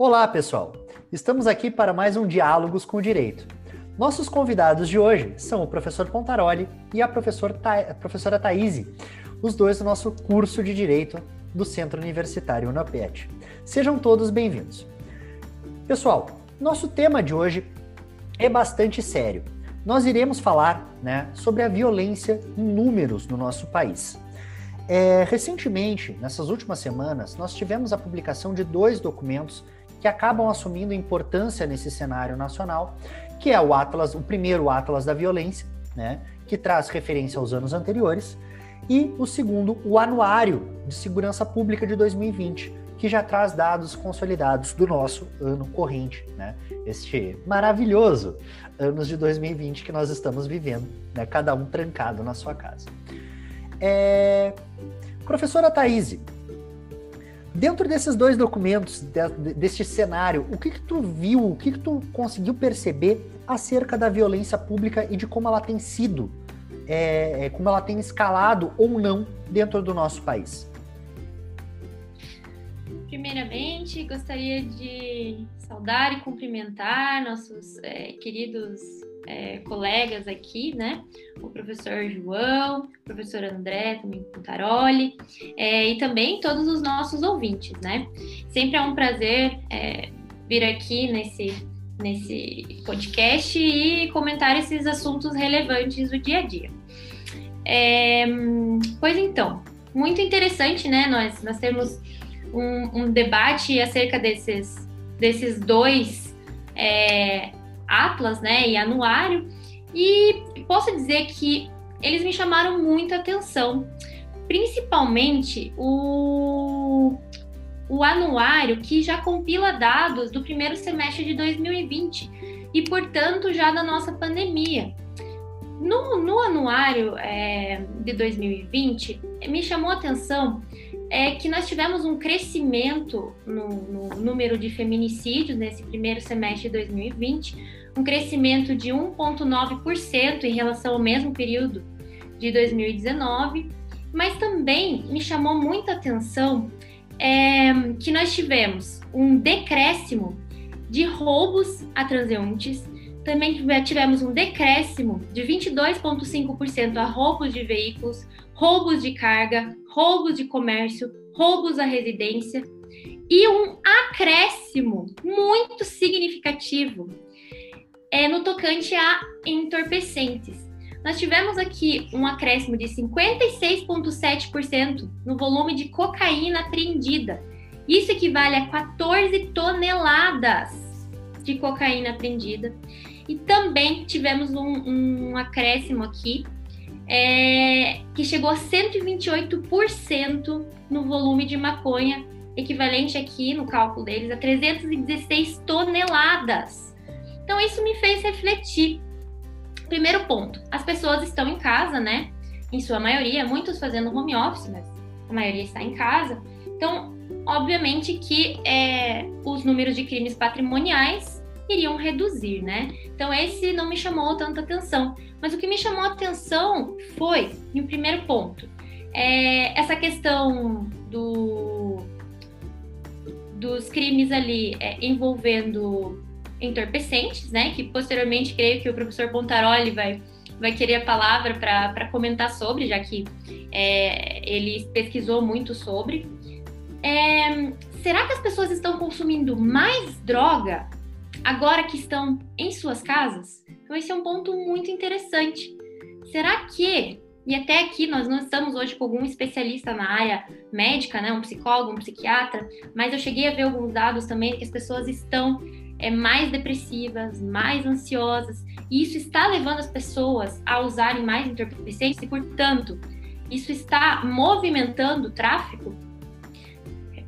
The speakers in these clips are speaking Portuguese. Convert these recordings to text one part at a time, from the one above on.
Olá, pessoal! Estamos aqui para mais um Diálogos com o Direito. Nossos convidados de hoje são o professor Pontaroli e a, professor Tha a professora Thaís, os dois do nosso curso de Direito do Centro Universitário UNAPET. Sejam todos bem-vindos. Pessoal, nosso tema de hoje é bastante sério. Nós iremos falar né, sobre a violência em números no nosso país. É, recentemente, nessas últimas semanas, nós tivemos a publicação de dois documentos que acabam assumindo importância nesse cenário nacional, que é o Atlas, o primeiro Atlas da Violência, né, que traz referência aos anos anteriores, e o segundo, o Anuário de Segurança Pública de 2020, que já traz dados consolidados do nosso ano corrente, né? Este maravilhoso anos de 2020 que nós estamos vivendo, né? Cada um trancado na sua casa. É... Professora Thaís, dentro desses dois documentos, de, deste cenário, o que que tu viu, o que que tu conseguiu perceber acerca da violência pública e de como ela tem sido, é, é como ela tem escalado ou não dentro do nosso país? Primeiramente, gostaria de saudar e cumprimentar nossos é, queridos é, colegas aqui, né? O professor João, o professor André, também Pontaroli, é, e também todos os nossos ouvintes, né? Sempre é um prazer é, vir aqui nesse, nesse podcast e comentar esses assuntos relevantes do dia a dia. É, pois então, muito interessante, né? Nós, nós temos um, um debate acerca desses, desses dois é, atlas, né, e anuário, e posso dizer que eles me chamaram muita atenção, principalmente o, o anuário que já compila dados do primeiro semestre de 2020 e, portanto, já da nossa pandemia. No, no anuário é, de 2020, me chamou a atenção é que nós tivemos um crescimento no, no, número de feminicídios nesse primeiro semestre de 2020, um crescimento de 1,9% em relação ao mesmo período de 2019, mas também me chamou muita atenção é, que nós tivemos um decréscimo de roubos a transeuntes, também tivemos um decréscimo de 22,5% a roubos de veículos, roubos de carga, roubos de comércio, roubos à residência e um acréscimo muito significativo é, no tocante a entorpecentes. Nós tivemos aqui um acréscimo de 56,7% no volume de cocaína apreendida. Isso equivale a 14 toneladas de cocaína apreendida. E também tivemos um, um acréscimo aqui é, que chegou a 128% no volume de maconha, equivalente aqui no cálculo deles a 316 toneladas. Então isso me fez refletir. Primeiro ponto, as pessoas estão em casa, né? Em sua maioria, muitos fazendo home office, mas a maioria está em casa. Então, obviamente que é, os números de crimes patrimoniais iriam reduzir, né? Então esse não me chamou tanta atenção. Mas o que me chamou atenção foi, em primeiro ponto, é essa questão do, dos crimes ali é, envolvendo entorpecentes, né? Que posteriormente creio que o professor Pontaroli vai, vai querer a palavra para comentar sobre, já que é, ele pesquisou muito sobre. É, será que as pessoas estão consumindo mais droga agora que estão em suas casas? Então, esse é um ponto muito interessante. Será que, e até aqui nós não estamos hoje com algum especialista na área médica, né, um psicólogo, um psiquiatra, mas eu cheguei a ver alguns dados também que as pessoas estão é, mais depressivas, mais ansiosas, e isso está levando as pessoas a usarem mais entorpecentes e, portanto, isso está movimentando o tráfico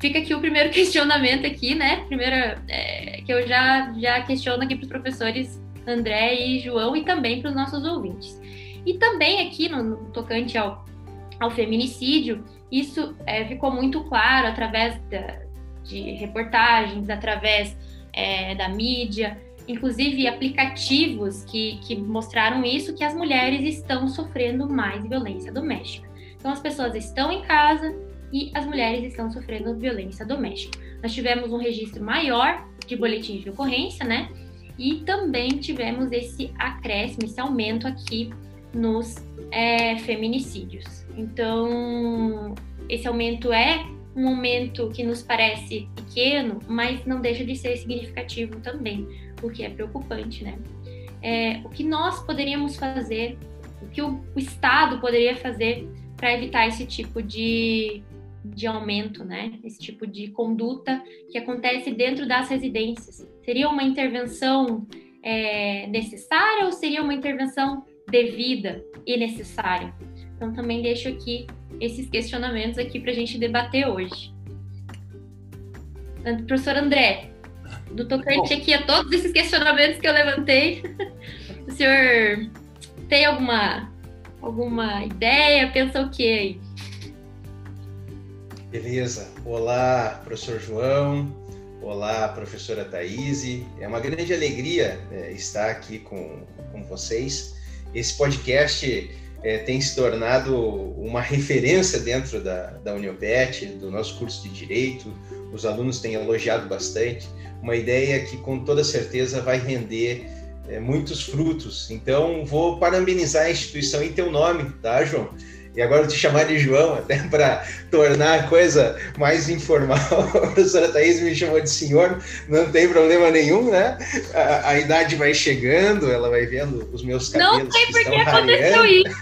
fica aqui o primeiro questionamento aqui, né? Primeira é, que eu já já questiono aqui para os professores André e João e também para os nossos ouvintes. E também aqui no, no tocante ao, ao feminicídio, isso é, ficou muito claro através da, de reportagens, através é, da mídia, inclusive aplicativos que, que mostraram isso, que as mulheres estão sofrendo mais violência doméstica. Então as pessoas estão em casa, e as mulheres estão sofrendo violência doméstica. nós tivemos um registro maior de boletins de ocorrência, né? E também tivemos esse acréscimo, esse aumento aqui nos é, feminicídios. Então, esse aumento é um aumento que nos parece pequeno, mas não deixa de ser significativo também, o que é preocupante, né? É, o que nós poderíamos fazer, o que o, Estado poderia fazer para evitar esse tipo de, de aumento, né? Esse tipo de conduta que acontece dentro das residências. Seria uma intervenção é, necessária ou seria uma intervenção devida e necessária? Então também deixo aqui esses questionamentos aqui para a gente debater hoje. Professor André, do tocante aqui a todos esses questionamentos que eu levantei, o senhor tem alguma, alguma ideia? Pensa o quê Beleza. Olá, professor João. Olá, professora Thaís. É uma grande alegria é, estar aqui com, com vocês. Esse podcast é, tem se tornado uma referência dentro da, da Uniopet, do nosso curso de Direito. Os alunos têm elogiado bastante. Uma ideia que, com toda certeza, vai render é, muitos frutos. Então, vou parabenizar a instituição em teu nome, tá, João? E agora te chamar de João, até para tornar a coisa mais informal. A professora Thaís me chamou de senhor, não tem problema nenhum, né? A, a idade vai chegando, ela vai vendo os meus cabelos. Não sei por que aconteceu isso.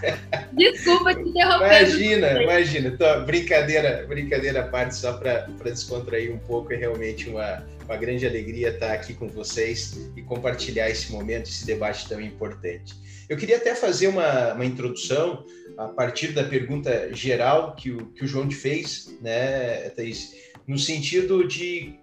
Desculpa te interromper. Imagina, imagina. Tô, brincadeira, brincadeira à parte, só para descontrair um pouco, é realmente uma, uma grande alegria estar aqui com vocês e compartilhar esse momento, esse debate tão importante. Eu queria até fazer uma, uma introdução a partir da pergunta geral que o, que o João te fez, né, Thaís, no sentido de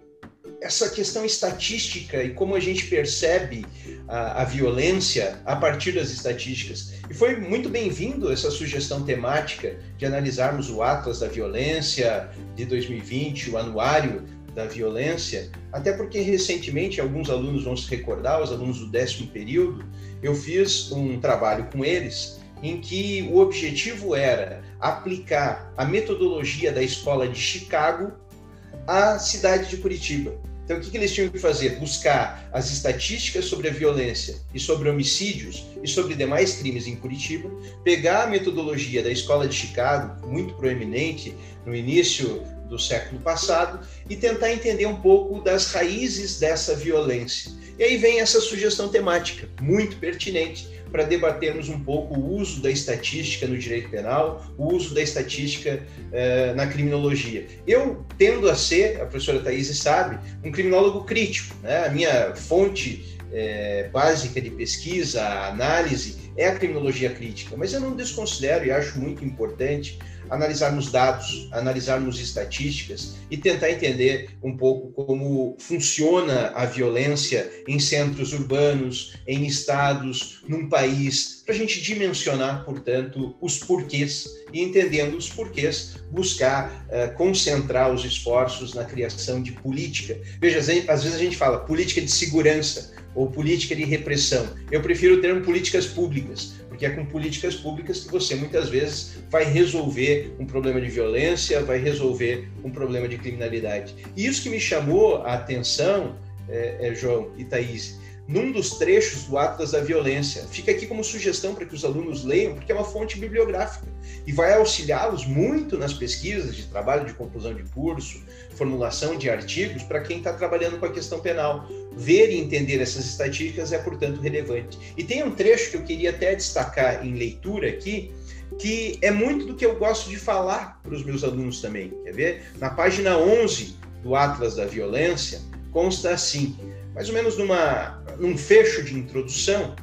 essa questão estatística e como a gente percebe a, a violência a partir das estatísticas. E foi muito bem-vindo essa sugestão temática de analisarmos o Atlas da Violência de 2020, o anuário da violência, até porque recentemente alguns alunos vão se recordar, os alunos do décimo período, eu fiz um trabalho com eles em que o objetivo era aplicar a metodologia da escola de Chicago à cidade de Curitiba. Então, o que, eles tinham que fazer? Buscar as estatísticas sobre a violência e sobre homicídios e sobre demais crimes em Curitiba, pegar a metodologia da escola de Chicago, muito proeminente no início do século passado, e tentar entender um pouco das raízes dessa violência. E aí vem essa sugestão temática, muito pertinente, para debatermos um pouco o uso da estatística no direito penal, o uso da estatística uh, na criminologia. Eu tendo a ser, a professora Thaís sabe, um criminólogo crítico. Né? A minha fonte é, básica de pesquisa, análise, é a criminologia crítica, mas eu não desconsidero e acho muito importante analisarmos dados, analisarmos estatísticas e tentar entender um pouco como funciona a violência em centros urbanos, em estados, num país, para a gente dimensionar, portanto, os porquês e entendendo os porquês, buscar uh, concentrar os esforços na criação de política. Veja, às vezes a gente fala política de segurança ou política de repressão. Eu prefiro o termo políticas públicas, porque é com políticas públicas que você muitas vezes vai resolver um problema de violência, vai resolver um problema de criminalidade. E isso que me chamou a atenção, é, é, João e Thaís, num dos trechos do Atlas da Violência. Fica aqui como sugestão para que os alunos leiam, porque é uma fonte bibliográfica e vai auxiliá-los muito nas pesquisas de trabalho de conclusão de curso, formulação de artigos, para quem está trabalhando com a questão penal. Ver e entender essas estatísticas é, portanto, relevante. E tem um trecho que eu queria até destacar em leitura aqui, que é muito do que eu gosto de falar para os meus alunos também. Quer ver? Na página 11 do Atlas da Violência, consta assim: mais ou menos numa, num fecho de introdução,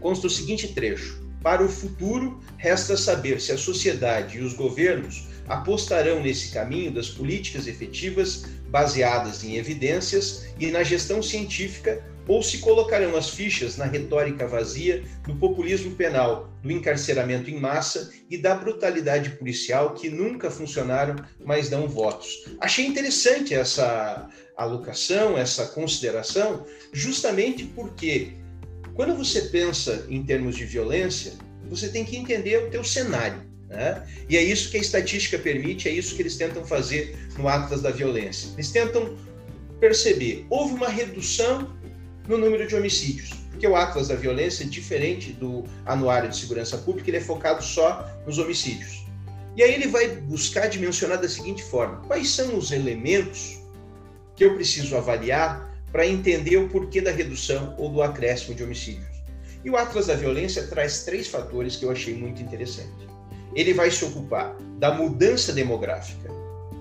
consta o seguinte trecho: Para o futuro, resta saber se a sociedade e os governos apostarão nesse caminho das políticas efetivas baseadas em evidências e na gestão científica ou se colocarão as fichas na retórica vazia do populismo penal, do encarceramento em massa e da brutalidade policial que nunca funcionaram, mas dão votos. Achei interessante essa alocação, essa consideração, justamente porque quando você pensa em termos de violência, você tem que entender o teu cenário. Né? E é isso que a estatística permite, é isso que eles tentam fazer no Atlas da Violência. Eles tentam perceber, houve uma redução no número de homicídios, porque o Atlas da Violência diferente do Anuário de Segurança Pública, ele é focado só nos homicídios. E aí ele vai buscar dimensionar da seguinte forma: quais são os elementos que eu preciso avaliar para entender o porquê da redução ou do acréscimo de homicídios? E o Atlas da Violência traz três fatores que eu achei muito interessantes ele vai se ocupar da mudança demográfica,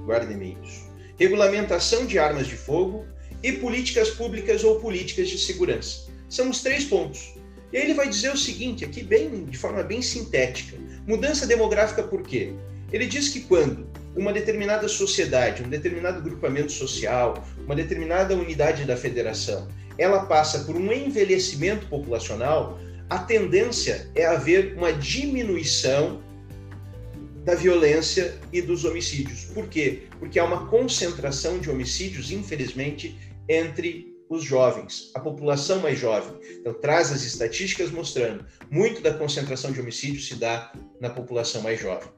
guardem isso, regulamentação de armas de fogo e políticas públicas ou políticas de segurança. São os três pontos. E aí ele vai dizer o seguinte, aqui bem de forma bem sintética. Mudança demográfica por quê? Ele diz que quando uma determinada sociedade, um determinado grupamento social, uma determinada unidade da federação, ela passa por um envelhecimento populacional, a tendência é haver uma diminuição da violência e dos homicídios. Por quê? Porque há uma concentração de homicídios, infelizmente, entre os jovens, a população mais jovem. Então, traz as estatísticas mostrando muito da concentração de homicídios se dá na população mais jovem.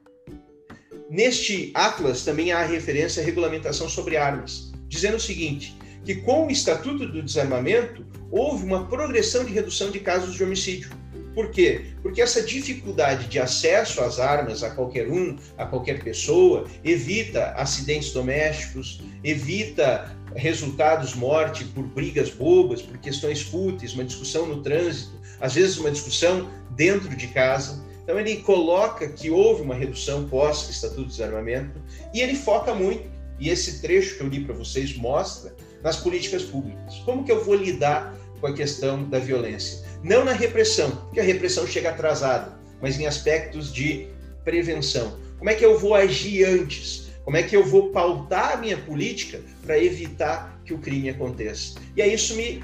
Neste Atlas também há referência à regulamentação sobre armas, dizendo o seguinte: que com o Estatuto do Desarmamento houve uma progressão de redução de casos de homicídio. Por quê? Porque essa dificuldade de acesso às armas a qualquer um, a qualquer pessoa, evita acidentes domésticos, evita resultados morte por brigas bobas, por questões fúteis, uma discussão no trânsito, às vezes uma discussão dentro de casa. Então ele coloca que houve uma redução pós Estatuto de Desarmamento e ele foca muito, e esse trecho que eu li para vocês mostra, nas políticas públicas. Como que eu vou lidar com a questão da violência? Não na repressão, porque a repressão chega atrasada, mas em aspectos de prevenção. Como é que eu vou agir antes? Como é que eu vou pautar a minha política para evitar que o crime aconteça? E aí isso me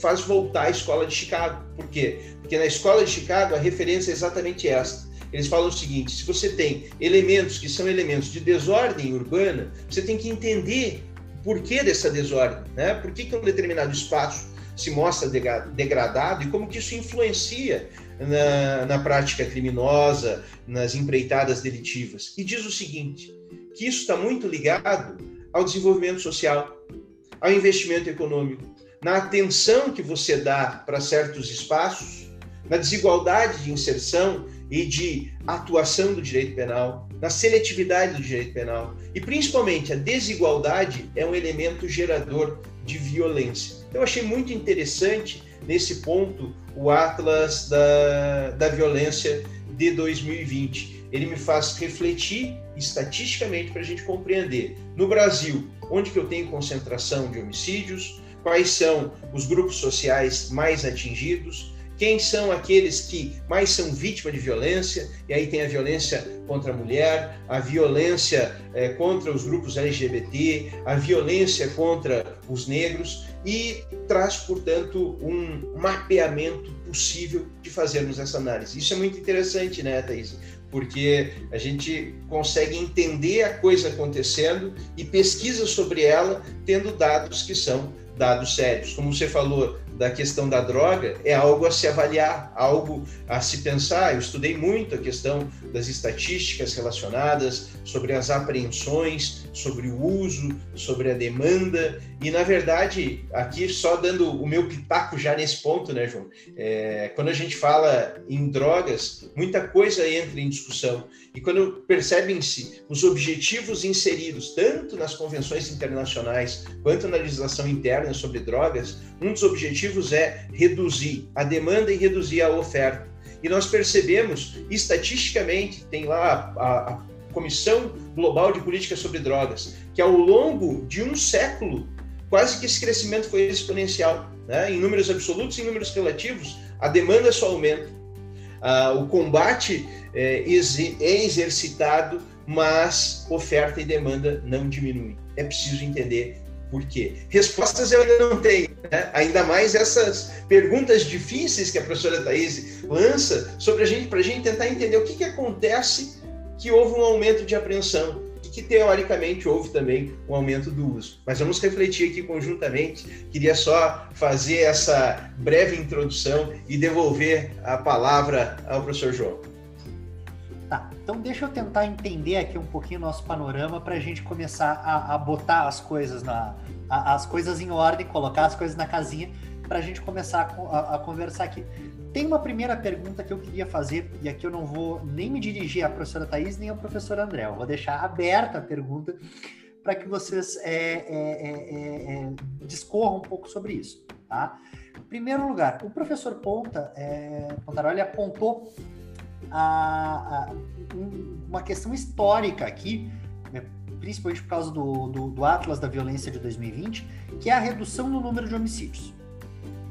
faz voltar à escola de Chicago. Por quê? Porque na escola de Chicago a referência é exatamente esta. Eles falam o seguinte: se você tem elementos que são elementos de desordem urbana, você tem que entender o porquê dessa desordem, né? Por que, que um determinado espaço se mostra degradado e como que isso influencia na, na prática criminosa, nas empreitadas delitivas. E diz o seguinte, que isso está muito ligado ao desenvolvimento social, ao investimento econômico, na atenção que você dá para certos espaços, na desigualdade de inserção e de atuação do direito penal, na seletividade do direito penal. E principalmente a desigualdade é um elemento gerador de violência. Então, eu achei muito interessante nesse ponto o Atlas da, da Violência de 2020. Ele me faz refletir estatisticamente para a gente compreender. No Brasil onde que eu tenho concentração de homicídios, quais são os grupos sociais mais atingidos, quem são aqueles que mais são vítimas de violência, e aí tem a violência contra a mulher, a violência é, contra os grupos LGBT, a violência contra os negros, e traz, portanto, um mapeamento possível de fazermos essa análise. Isso é muito interessante, né, Thaís? Porque a gente consegue entender a coisa acontecendo e pesquisa sobre ela tendo dados que são dados sérios. Como você falou da questão da droga, é algo a se avaliar, algo a se pensar. Eu estudei muito a questão das estatísticas relacionadas sobre as apreensões, sobre o uso, sobre a demanda. E, na verdade, aqui só dando o meu pitaco já nesse ponto, né, João? É, quando a gente fala em drogas, muita coisa entra em discussão. E quando percebem-se os objetivos inseridos, tanto nas convenções internacionais quanto na legislação interna sobre drogas, um dos objetivos é reduzir a demanda e reduzir a oferta. E nós percebemos, estatisticamente, tem lá a, a Comissão Global de Política sobre Drogas, que ao longo de um século, quase que esse crescimento foi exponencial. Né? Em números absolutos e em números relativos, a demanda só aumenta. O combate é, é exercitado, mas oferta e demanda não diminuem. É preciso entender por quê. Respostas eu ainda não tenho, né? ainda mais essas perguntas difíceis que a professora Thaís lança sobre a gente, para a gente tentar entender o que, que acontece que houve um aumento de apreensão e que teoricamente houve também um aumento do uso. Mas vamos refletir aqui conjuntamente. Queria só fazer essa breve introdução e devolver a palavra ao professor João. Tá, então deixa eu tentar entender aqui um pouquinho o nosso panorama para a gente começar a, a, botar as coisas na a, as coisas em ordem, colocar as coisas na casinha para a gente começar a, a, conversar aqui. Tem uma primeira pergunta que eu queria fazer, e aqui eu não vou nem me dirigir à professora Thaís nem ao professor André, eu vou deixar aberta a pergunta para que vocês é, é, é, é, discorram um pouco sobre isso. Tá? Em primeiro lugar, o professor Ponta, é, Pontaroli apontou a, a, uma questão histórica aqui, né, principalmente por causa do, do, do, Atlas da Violência de 2020, que é a redução no número de homicídios.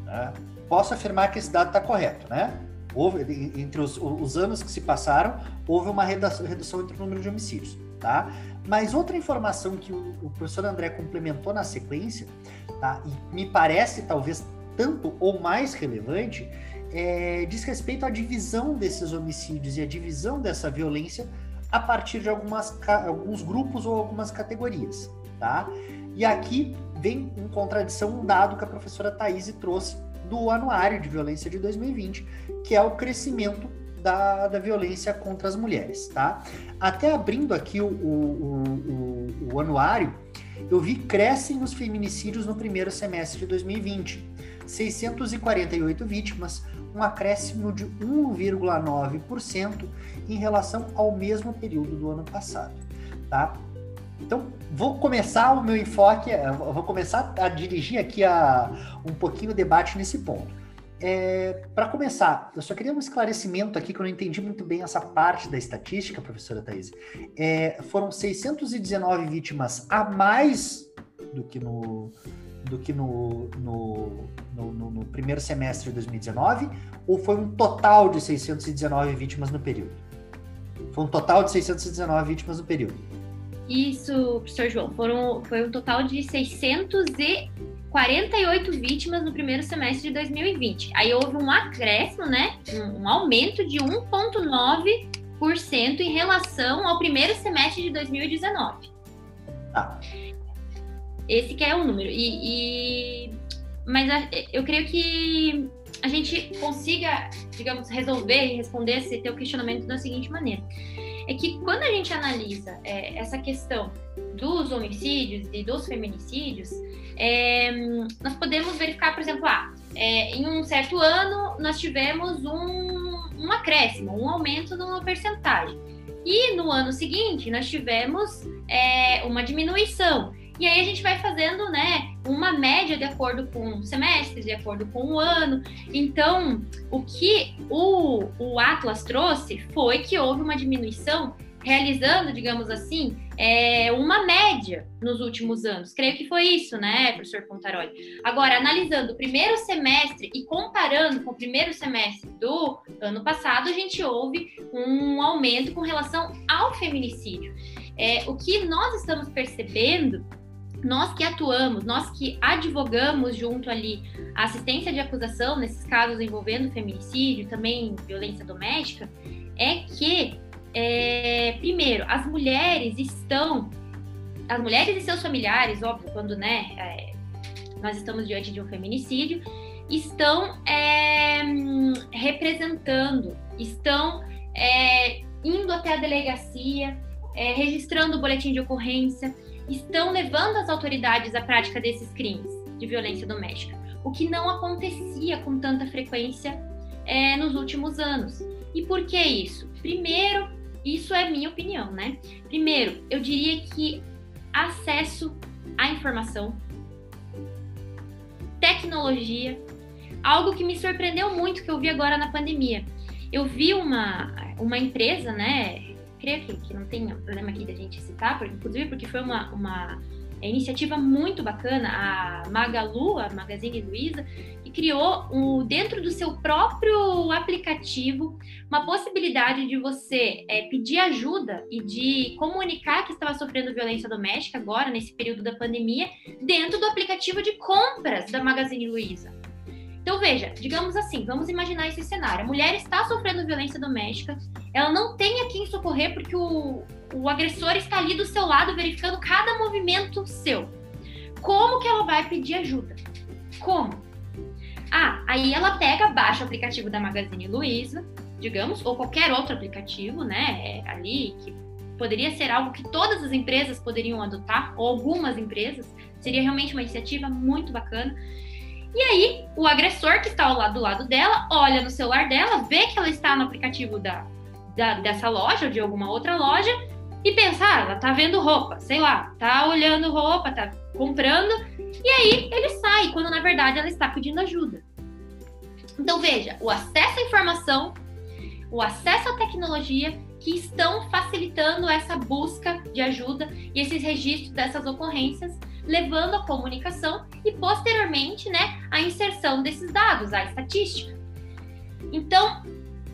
Né? Posso afirmar que esse dado está correto, né? Houve, entre os, os, anos que se passaram, houve uma redução, redução entre o número de homicídios, tá? Mas outra informação que o, o professor André complementou na sequência, tá? E me parece talvez tanto ou mais relevante, é, diz respeito à divisão desses homicídios e à divisão dessa violência a partir de algumas, alguns grupos ou algumas categorias, tá? E aqui vem em contradição um dado que a professora Thaís trouxe do anuário de violência de 2020, que é o crescimento da, da violência contra as mulheres, tá? Até abrindo aqui o, o, o, o anuário, eu vi crescem os feminicídios no primeiro semestre de 2020. 648 vítimas, um acréscimo de 1,9% em relação ao mesmo período do ano passado, tá? Então, vou começar o meu enfoque, vou começar a dirigir aqui a, um pouquinho o debate nesse ponto. É, Para começar, eu só queria um esclarecimento aqui, que eu não entendi muito bem essa parte da estatística, professora Thais. É, foram 619 vítimas a mais do que no, do que no, no, no, no, primeiro semestre de 2019? Ou foi um total de 619 vítimas no período? Foi um total de 619 vítimas no período. Isso, professor João, foram, foi um total de 648 vítimas no primeiro semestre de 2020. Aí houve um acréscimo, né? Um, um aumento de 1,9% em relação ao primeiro semestre de 2019. Ah. Esse que é o número. E, e... Mas a, eu creio que a gente consiga, digamos, resolver e responder esse teu questionamento da seguinte maneira. É que quando a gente analisa é, essa questão dos homicídios e dos feminicídios, é, nós podemos verificar, por exemplo, ah, é, em um certo ano nós tivemos um, um acréscimo, um aumento numa percentagem. E no ano seguinte nós tivemos é, uma diminuição. E aí a gente vai fazendo, né, uma média de acordo com o semestre, de acordo com o ano. Então, o que o, o Atlas trouxe foi que houve uma diminuição realizando, digamos assim, é, uma média nos últimos anos. Creio que foi isso, né, professor Pontaroli? Agora, analisando o primeiro semestre e comparando com o primeiro semestre do ano passado, a gente houve um aumento com relação ao feminicídio. É, o que nós estamos percebendo nós que atuamos, nós que advogamos junto ali a assistência de acusação nesses casos envolvendo feminicídio, também violência doméstica, é que, é, primeiro, as mulheres estão, as mulheres e seus familiares, óbvio, quando né, é, nós estamos diante de um feminicídio, estão é, representando, estão é, indo até a delegacia, é, registrando o boletim de ocorrência estão levando as autoridades à prática desses crimes de violência doméstica, o que não acontecia com tanta frequência é, nos últimos anos. E por que isso? Primeiro, isso é minha opinião, né? Primeiro, eu diria que acesso à informação, tecnologia, algo que me surpreendeu muito que eu vi agora na pandemia. Eu vi uma, uma empresa, né, creio que, que não tem problema aqui da gente citar, porque, inclusive porque foi uma, uma iniciativa muito bacana, a Magalu, a Magazine Luiza, que criou um, dentro do seu próprio aplicativo uma possibilidade de você é, pedir ajuda e de comunicar que estava sofrendo violência doméstica agora, nesse período da pandemia, dentro do aplicativo de compras da Magazine Luiza. Então, veja, digamos assim, vamos imaginar esse cenário. A mulher está sofrendo violência doméstica, ela não tem a quem socorrer porque o, o agressor está ali do seu lado verificando cada movimento seu. Como que ela vai pedir ajuda? Como? Ah, aí ela pega, baixa o aplicativo da Magazine Luiza, digamos, ou qualquer outro aplicativo, né, ali que poderia ser algo que todas as empresas poderiam adotar, ou algumas empresas, seria realmente uma iniciativa muito bacana. E aí, o agressor que está ao lado, do lado dela, olha no celular dela, vê que ela está no aplicativo da, da dessa loja ou de alguma outra loja e pensa, ah, ela tá vendo roupa, sei lá, tá olhando roupa, tá comprando, e aí ele sai, quando na verdade ela está pedindo ajuda. Então veja, o acesso à informação, o acesso à tecnologia que estão facilitando essa busca de ajuda e esses registros dessas ocorrências, levando à comunicação e posteriormente, né, a inserção desses dados, a estatística. Então,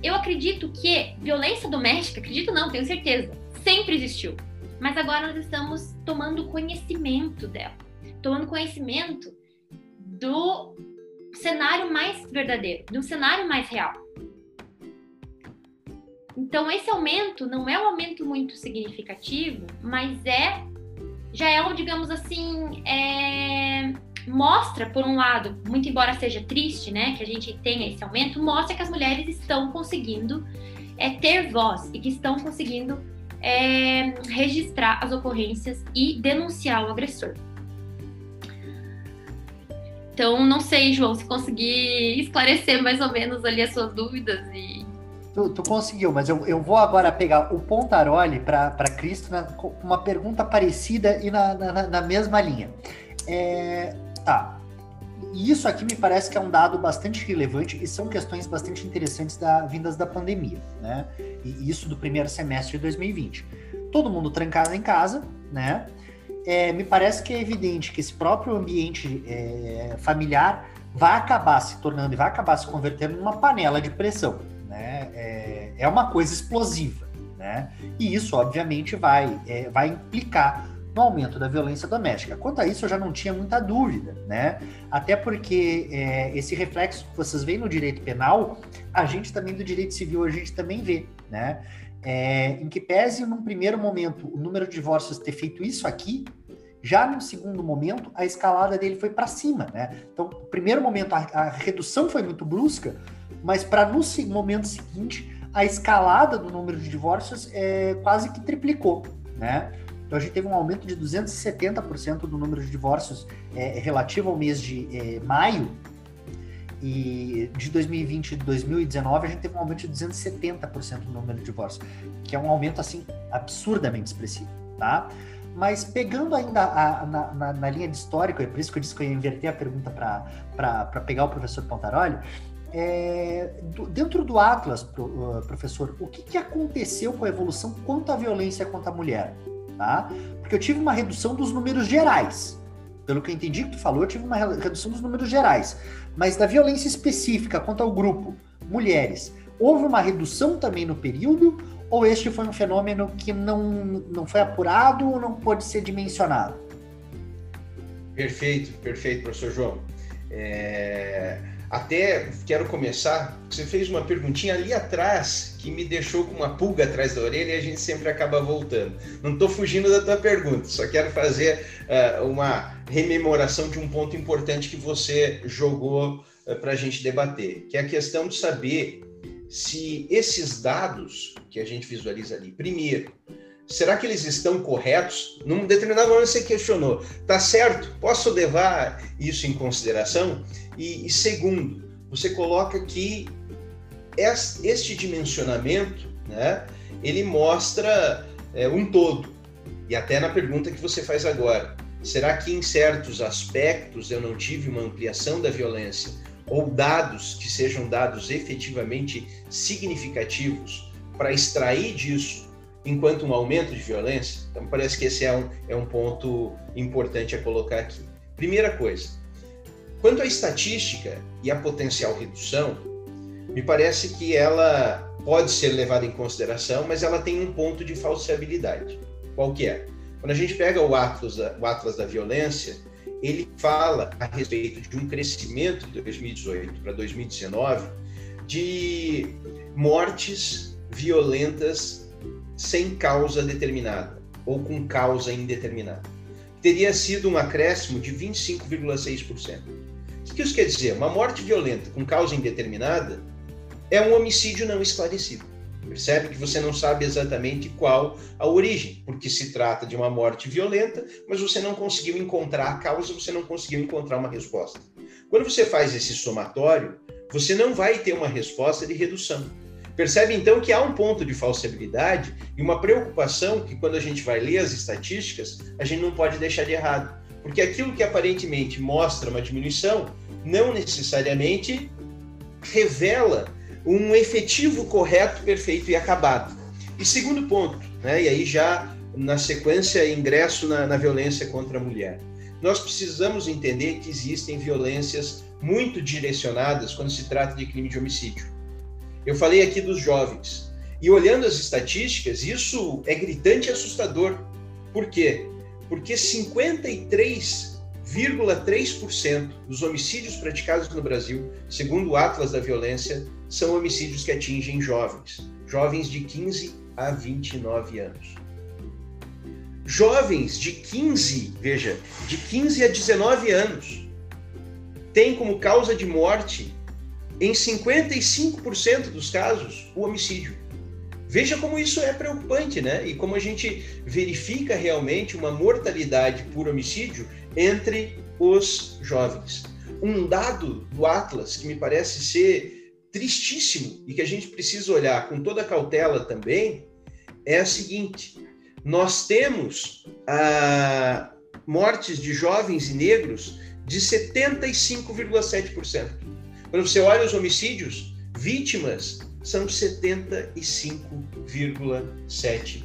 eu acredito que violência doméstica, acredito não, tenho certeza, sempre existiu. Mas agora nós estamos tomando conhecimento dela, tomando conhecimento do cenário mais verdadeiro, de um cenário mais real. Então esse aumento não é um aumento muito significativo, mas é já é, digamos assim, é, mostra por um lado, muito embora seja triste, né, que a gente tenha esse aumento, mostra que as mulheres estão conseguindo é, ter voz e que estão conseguindo é, registrar as ocorrências e denunciar o agressor. Então, não sei, João, se conseguir esclarecer mais ou menos ali as suas dúvidas e. Tu, tu conseguiu, mas eu, eu vou agora pegar o Pontaroli para Cristo com uma pergunta parecida e na, na, na mesma linha. É, tá. E isso aqui me parece que é um dado bastante relevante e são questões bastante interessantes da vindas da pandemia, né? E isso do primeiro semestre de 2020. Todo mundo trancado em casa, né? é, me parece que é evidente que esse próprio ambiente é, familiar vai acabar se tornando e vai acabar se convertendo numa panela de pressão. Né? É, é uma coisa explosiva. Né? E isso, obviamente, vai, é, vai implicar no aumento da violência doméstica. Quanto a isso, eu já não tinha muita dúvida, né? Até porque é, esse reflexo que vocês veem no direito penal, a gente também do direito civil, a gente também vê, né? É, em que pese, num primeiro momento, o número de divórcios ter feito isso aqui, já no segundo momento, a escalada dele foi para cima, né? Então, no primeiro momento, a, a redução foi muito brusca, mas para no momento seguinte, a escalada do número de divórcios é, quase que triplicou, né? Então, a gente teve um aumento de 270% do número de divórcios é, relativo ao mês de é, maio, e de 2020 e 2019 a gente teve um aumento de 270% no número de divórcios, que é um aumento assim absurdamente expressivo, tá? Mas pegando ainda a, na, na, na, linha de histórico, é por isso que eu disse que eu ia inverter a pergunta para pegar o professor Pontaroli, é, dentro do Atlas, pro, uh, professor, o que, que aconteceu com a evolução quanto à violência contra a mulher? Tá? Porque eu tive uma redução dos números gerais. Pelo que eu entendi que tu falou, eu tive uma redução dos números gerais. Mas da violência específica quanto ao grupo, mulheres, houve uma redução também no período ou este foi um fenômeno que não, não foi apurado ou não pode ser dimensionado? Perfeito, perfeito, professor João. É... Até quero começar, você fez uma perguntinha ali atrás que me deixou com uma pulga atrás da orelha e a gente sempre acaba voltando. Não estou fugindo da tua pergunta, só quero fazer uh, uma rememoração de um ponto importante que você jogou uh, eh, para a gente debater, que é a questão de saber se esses dados que a gente visualiza ali, primeiro, será que eles estão corretos? Num determinado momento você questionou, tá certo? Posso levar isso em consideração? E, e segundo, você coloca que este dimensionamento, né, ele mostra é, um todo. E até na pergunta que você faz agora, será que em certos aspectos eu não tive uma ampliação da violência ou dados que sejam dados efetivamente significativos para extrair disso enquanto um aumento de violência? Então, parece que esse é um, é um ponto importante a colocar aqui. Primeira coisa, quanto à estatística e à potencial redução, me parece que ela pode ser levada em consideração, mas ela tem um ponto de falsibilidade. Qual que é? Quando a gente pega o Atlas, o Atlas da Violência, ele fala a respeito de um crescimento de 2018 para 2019 de mortes violentas sem causa determinada ou com causa indeterminada. Teria sido um acréscimo de 25,6%. O que isso quer dizer? Uma morte violenta com causa indeterminada é um homicídio não esclarecido. Percebe que você não sabe exatamente qual a origem, porque se trata de uma morte violenta, mas você não conseguiu encontrar a causa, você não conseguiu encontrar uma resposta. Quando você faz esse somatório, você não vai ter uma resposta de redução. Percebe então que há um ponto de falsibilidade e uma preocupação que, quando a gente vai ler as estatísticas, a gente não pode deixar de errado. Porque aquilo que aparentemente mostra uma diminuição, não necessariamente revela um efetivo correto, perfeito e acabado. E segundo ponto, né, e aí já na sequência ingresso na, na violência contra a mulher. Nós precisamos entender que existem violências muito direcionadas quando se trata de crime de homicídio. Eu falei aqui dos jovens. E olhando as estatísticas, isso é gritante e assustador. Por quê? Porque 53,3% dos homicídios praticados no Brasil, segundo o Atlas da Violência, são homicídios que atingem jovens, jovens de 15 a 29 anos. Jovens de 15, veja, de 15 a 19 anos têm como causa de morte, em 55% dos casos, o homicídio. Veja como isso é preocupante, né? E como a gente verifica realmente uma mortalidade por homicídio entre os jovens. Um dado do Atlas que me parece ser tristíssimo e que a gente precisa olhar com toda cautela também é a seguinte: nós temos ah, mortes de jovens e negros de 75,7%. Quando você olha os homicídios, vítimas são 75,7%.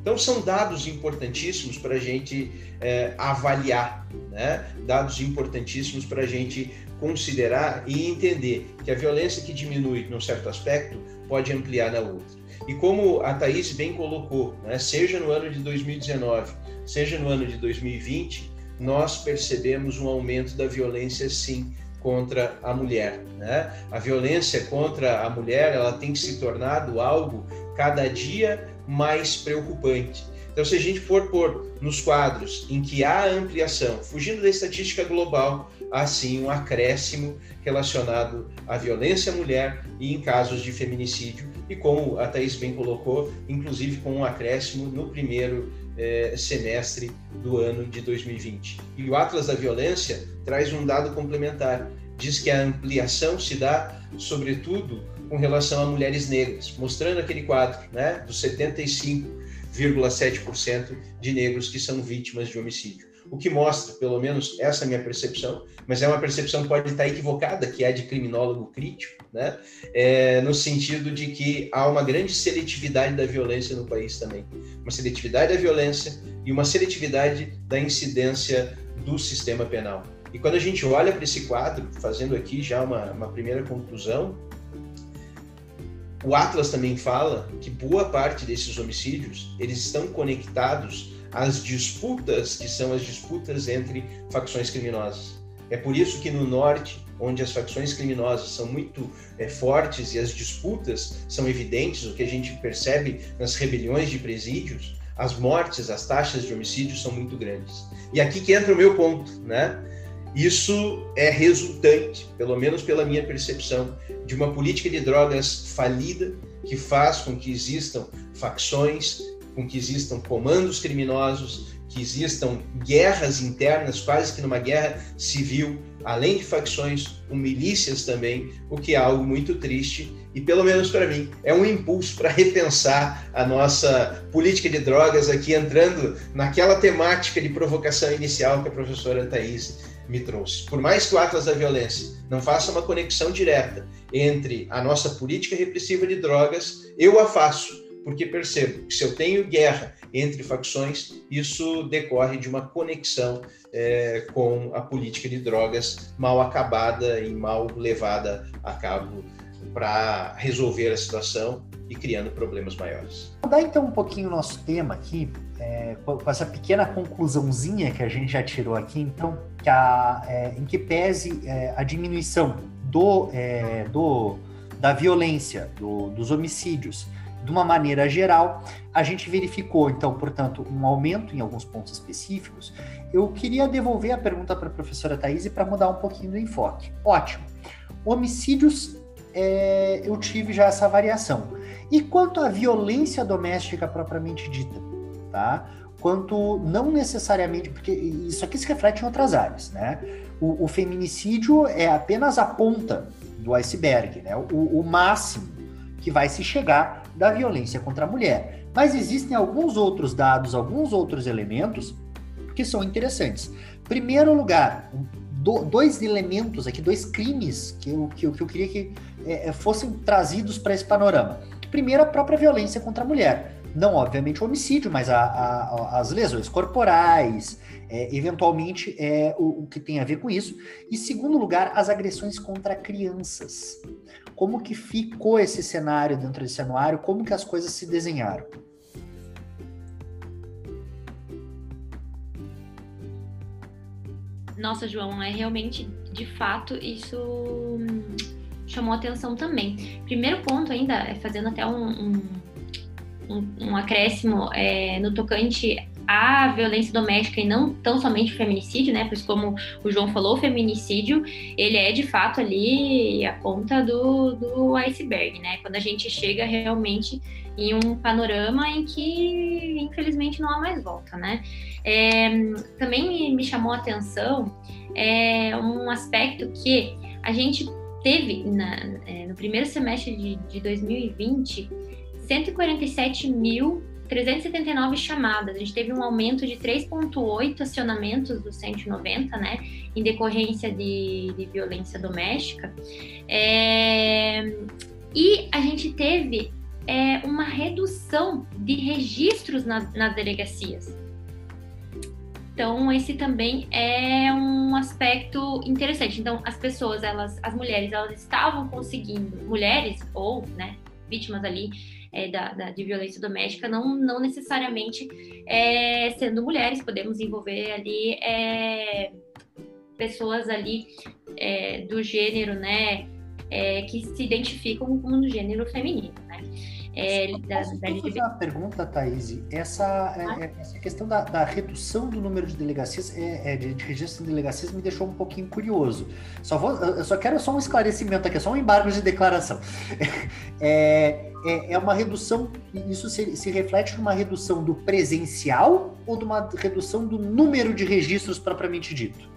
Então, são dados importantíssimos para a gente é, avaliar, né? dados importantíssimos para a gente considerar e entender que a violência que diminui num certo aspecto pode ampliar na outra. E como a Thaís bem colocou, né, seja no ano de 2019, seja no ano de 2020, nós percebemos um aumento da violência, sim, contra a mulher. Né? A violência contra a mulher ela tem se tornado algo cada dia mais preocupante. Então, se a gente for pôr nos quadros em que há ampliação, fugindo da estatística global, há sim um acréscimo relacionado à violência à mulher e em casos de feminicídio, e como a Thaís bem colocou, inclusive com um acréscimo no primeiro eh, semestre do ano de 2020. E o Atlas da Violência traz um dado complementar. Diz que a ampliação se dá, sobretudo, com relação a mulheres negras, mostrando aquele quadro né, dos 75 0,7% de negros que são vítimas de homicídio. O que mostra, pelo menos essa é a minha percepção, mas é uma percepção que pode estar equivocada, que é de criminólogo crítico, né? É, no sentido de que há uma grande seletividade da violência no país também. Uma seletividade da violência e uma seletividade da incidência do sistema penal. E quando a gente olha para esse quadro, fazendo aqui já uma, uma primeira conclusão, o Atlas também fala que boa parte desses homicídios eles estão conectados às disputas que são as disputas entre facções criminosas. É por isso que no norte, onde as facções criminosas são muito é, fortes e as disputas são evidentes, o que a gente percebe nas rebeliões de presídios, as mortes, as taxas de homicídio são muito grandes. E aqui que entra o meu ponto, né? Isso é resultante, pelo menos pela minha percepção, de uma política de drogas falida que faz com que existam facções, com que existam comandos criminosos, que existam guerras internas, quase que numa guerra civil, além de facções, com milícias também, o que é algo muito triste e, pelo menos para mim, é um impulso para repensar a nossa política de drogas aqui, entrando naquela temática de provocação inicial que a professora Thais me trouxe. Por mais que o Atlas da Violência não faça uma conexão direta entre a nossa política repressiva de drogas, eu a faço, porque percebo que se eu tenho guerra entre facções, isso decorre de uma conexão é, com a política de drogas mal acabada e mal levada a cabo para resolver a situação e criando problemas maiores. Vou dar então um pouquinho o nosso tema aqui, é, com essa pequena conclusãozinha que a gente já tirou aqui, então, que a, é, em que pese é, a diminuição do, é, do, da violência, do, dos homicídios, de uma maneira geral, a gente verificou, então, portanto, um aumento em alguns pontos específicos. Eu queria devolver a pergunta para a professora Thaís para mudar um pouquinho do enfoque. Ótimo. Homicídios é, eu tive já essa variação. E quanto à violência doméstica propriamente dita, tá? Quanto não necessariamente, porque isso aqui se reflete em outras áreas, né? O, o feminicídio é apenas a ponta do iceberg, né? O, o máximo que vai se chegar da violência contra a mulher. Mas existem alguns outros dados, alguns outros elementos que são interessantes. Primeiro lugar, do, dois elementos aqui, dois crimes que eu, que eu, que eu queria que é, fossem trazidos para esse panorama. Primeiro, a própria violência contra a mulher. Não, obviamente, o homicídio, mas a, a, as lesões corporais, é, eventualmente é o, o, que tem a ver com isso. E segundo lugar, as agressões contra crianças. Como que ficou esse cenário dentro desse anuário? Como que as coisas se desenharam? Nossa, João, é realmente, de fato, isso hum, chamou atenção também. Primeiro ponto ainda, é fazendo até um, um, um, acréscimo é, no tocante à violência doméstica e não tão somente o feminicídio, né? Pois como o João falou, o feminicídio, ele é de fato ali a ponta do, do iceberg, né? Quando a gente chega realmente em um panorama em que, infelizmente, não há mais volta, né? É, também me chamou a atenção é, um aspecto que a gente teve na, é, no primeiro semestre de, de 2020 147.379 chamadas. A gente teve um aumento de 3,8 acionamentos dos 190, né, em decorrência de, de violência doméstica. É, e a gente teve é, uma redução de registros na, nas delegacias. Então, esse também é um aspecto interessante. Então, as pessoas, elas, as mulheres, elas estavam conseguindo, mulheres ou, né, vítimas ali é, da, da, de violência doméstica, não, não necessariamente é, sendo mulheres, podemos envolver ali é, pessoas ali é, do gênero, né, é, que se identificam como do gênero feminino, né. É, da, Posso da fazer uma pergunta, Thaís? Essa, é, ah. essa questão da, da, redução do número de delegacias, é, é, de, de, registro de delegacias, me deixou um pouquinho curioso. Só vou, eu só quero só um esclarecimento aqui, só um embargo de declaração. É, é, é, uma redução, isso se, se reflete numa redução do presencial ou de uma redução do número de registros propriamente dito?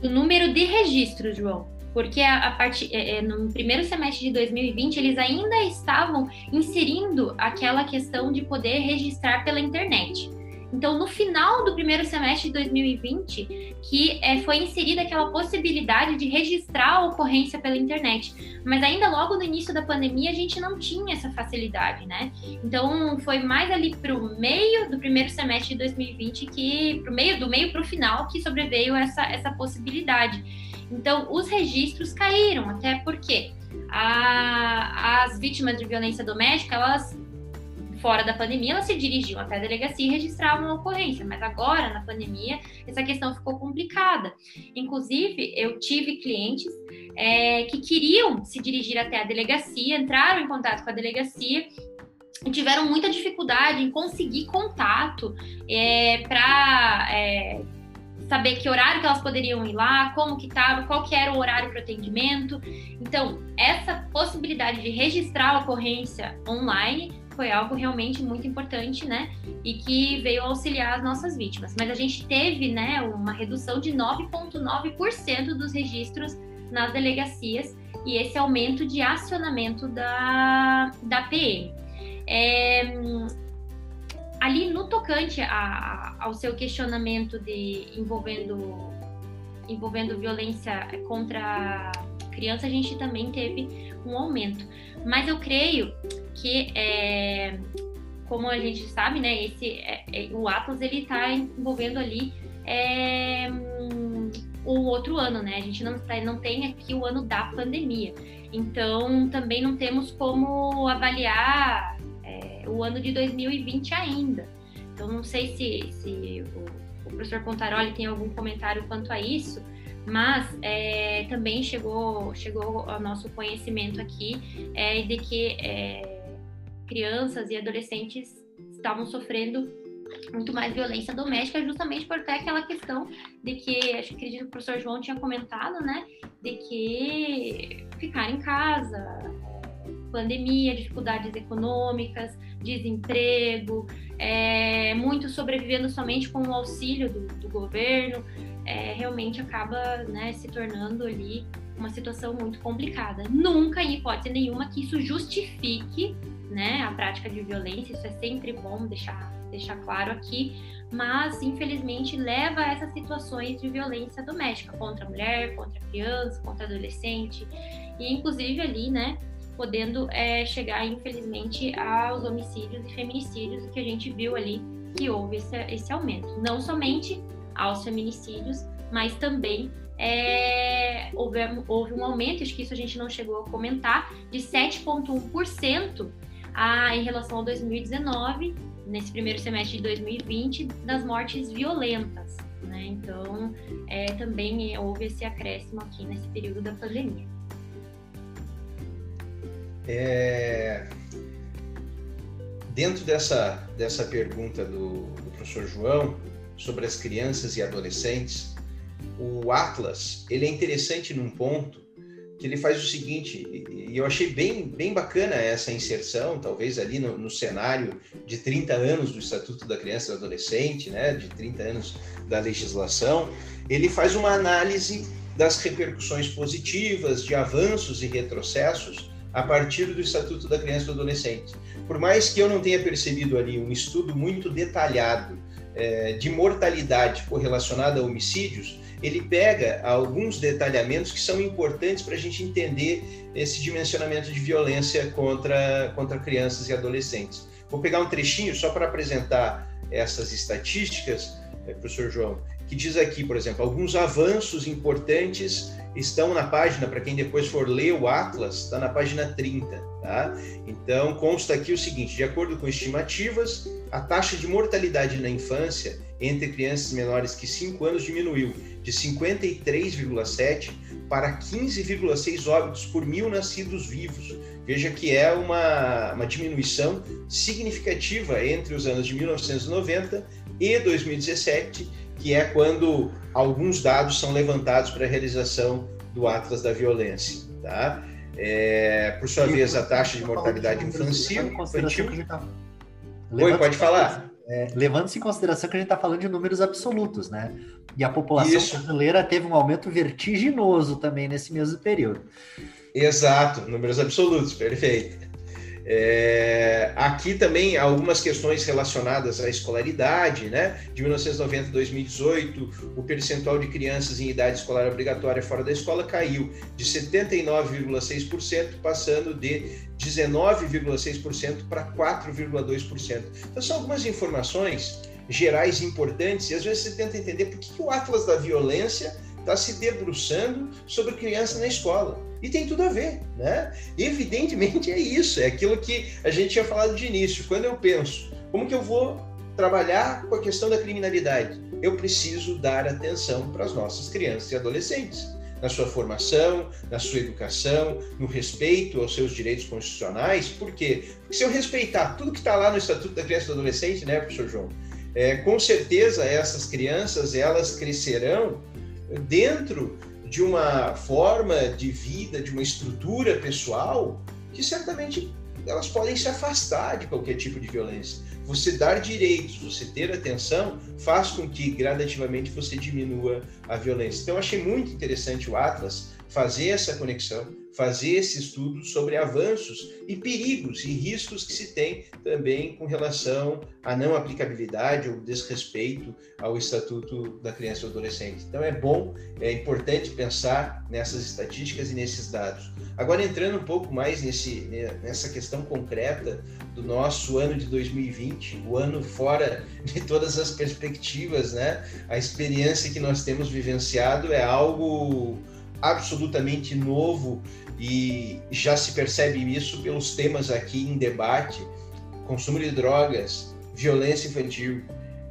Do número de registros, João porque a, a parte, é, é, no primeiro semestre de 2020 eles ainda estavam inserindo aquela questão de poder registrar pela internet. Então, no final do primeiro semestre de 2020, que é, foi inserida aquela possibilidade de registrar a ocorrência pela internet. Mas ainda logo no início da pandemia, a gente não tinha essa facilidade, né? Então, foi mais ali para o meio do primeiro semestre de 2020 que, pro meio do meio para o final, que sobreveio essa, essa possibilidade. Então, os registros caíram, até porque a, as vítimas de violência doméstica, elas, fora da pandemia, elas se dirigiam até a delegacia e registravam a ocorrência, mas agora, na pandemia, essa questão ficou complicada. Inclusive, eu tive clientes é, que queriam se dirigir até a delegacia, entraram em contato com a delegacia tiveram muita dificuldade em conseguir contato é, para é, saber que horário que elas poderiam ir lá, como que estava, qual que era o horário para atendimento. Então, essa possibilidade de registrar a ocorrência online foi algo realmente muito importante, né? E que veio auxiliar as nossas vítimas. Mas a gente teve, né, uma redução de 9,9% dos registros nas delegacias e esse aumento de acionamento da, da PM. É, ali no tocante a, ao seu questionamento de envolvendo envolvendo violência contra criança, a gente também teve um aumento. Mas eu creio que, é, como a gente sabe, né, esse, é, é, o Atlas ele está envolvendo ali é, o outro ano, né? A gente não, tá, não tem aqui o ano da pandemia. Então, também não temos como avaliar o ano de 2020 ainda. Então, não sei se, se o, o professor Pontaroli tem algum comentário quanto a isso, mas é, também chegou, chegou ao nosso conhecimento aqui é, de que é, crianças e adolescentes estavam sofrendo muito mais violência doméstica, justamente por ter aquela questão de que, acho que acredito que o professor João tinha comentado, né, de que ficar em casa, pandemia, dificuldades econômicas, desemprego, é, muito sobrevivendo somente com o auxílio do, do governo, é, realmente acaba né, se tornando ali uma situação muito complicada. Nunca, em hipótese nenhuma, que isso justifique né, a prática de violência, isso é sempre bom deixar, deixar claro aqui, mas infelizmente leva a essas situações de violência doméstica contra a mulher, contra a criança, contra adolescente, e inclusive ali, né, podendo é, chegar, infelizmente, aos homicídios e feminicídios, que a gente viu ali que houve esse, esse aumento. Não somente aos feminicídios, mas também é, houve, houve um aumento, acho que isso a gente não chegou a comentar, de 7,1% em relação a 2019, nesse primeiro semestre de 2020, das mortes violentas. Né? Então, é, também houve esse acréscimo aqui nesse período da pandemia. É... Dentro dessa, dessa pergunta do, do professor João sobre as crianças e adolescentes, o Atlas ele é interessante num ponto que ele faz o seguinte, e eu achei bem, bem bacana essa inserção, talvez ali no, no, cenário de 30 anos do Estatuto da Criança e do Adolescente, né, de 30 anos da legislação, ele faz uma análise das repercussões positivas, de avanços e retrocessos a partir do Estatuto da Criança e do Adolescente. Por mais que eu não tenha percebido ali um estudo muito detalhado é, de mortalidade correlacionada a homicídios, ele pega alguns detalhamentos que são importantes para a gente entender esse dimensionamento de violência contra, contra crianças e adolescentes. Vou pegar um trechinho só para apresentar essas estatísticas, é, professor João, que diz aqui, por exemplo, alguns avanços importantes estão na página, para quem depois for ler o Atlas, está na página 30. Tá? Então, consta aqui o seguinte: de acordo com estimativas, a taxa de mortalidade na infância entre crianças menores que 5 anos diminuiu de 53,7 para 15,6 óbitos por mil nascidos vivos. Veja que é uma, uma diminuição significativa entre os anos de 1990 e 2017 que é quando alguns dados são levantados para a realização do Atlas da Violência. Tá? É, por sua vez, a taxa de mortalidade infantil. infantil... Tá... Oi, pode falar. É, Levando-se em consideração que a gente está falando de números absolutos, né? E a população Isso. brasileira teve um aumento vertiginoso também nesse mesmo período. Exato, números absolutos, perfeito. É, aqui também algumas questões relacionadas à escolaridade, né? De 1990 a 2018, o percentual de crianças em idade escolar obrigatória fora da escola caiu de 79,6%, passando de 19,6% para 4,2%. Então são algumas informações gerais importantes e às vezes você tenta entender por que, o Atlas da Violência está se debruçando sobre criança na escola. E tem tudo a ver, né? Evidentemente é isso, é aquilo que a gente tinha falado de início. Quando eu penso, como que eu vou trabalhar com a questão da criminalidade? Eu preciso dar atenção para as nossas crianças e adolescentes, na sua formação, na sua educação, no respeito aos seus direitos constitucionais. Por quê? Porque se eu respeitar tudo que está lá no Estatuto da Criança e do Adolescente, né, professor João? É, com certeza essas crianças elas crescerão dentro de uma forma de vida, de uma estrutura pessoal, que certamente elas podem se afastar de qualquer tipo de violência. Você dar direitos, você ter atenção, faz com que gradativamente você diminua a violência. Então, achei muito interessante o Atlas fazer essa conexão, fazer esse estudo sobre avanços e perigos e riscos que se tem também com relação à não aplicabilidade ou desrespeito ao Estatuto da Criança e do Adolescente. Então é bom, é importante pensar nessas estatísticas e nesses dados. Agora entrando um pouco mais nesse, nessa questão concreta do nosso ano de 2020, o ano fora de todas as perspectivas, né? A experiência que nós temos vivenciado é algo absolutamente novo e já se percebe isso pelos temas aqui em debate: consumo de drogas, violência infantil,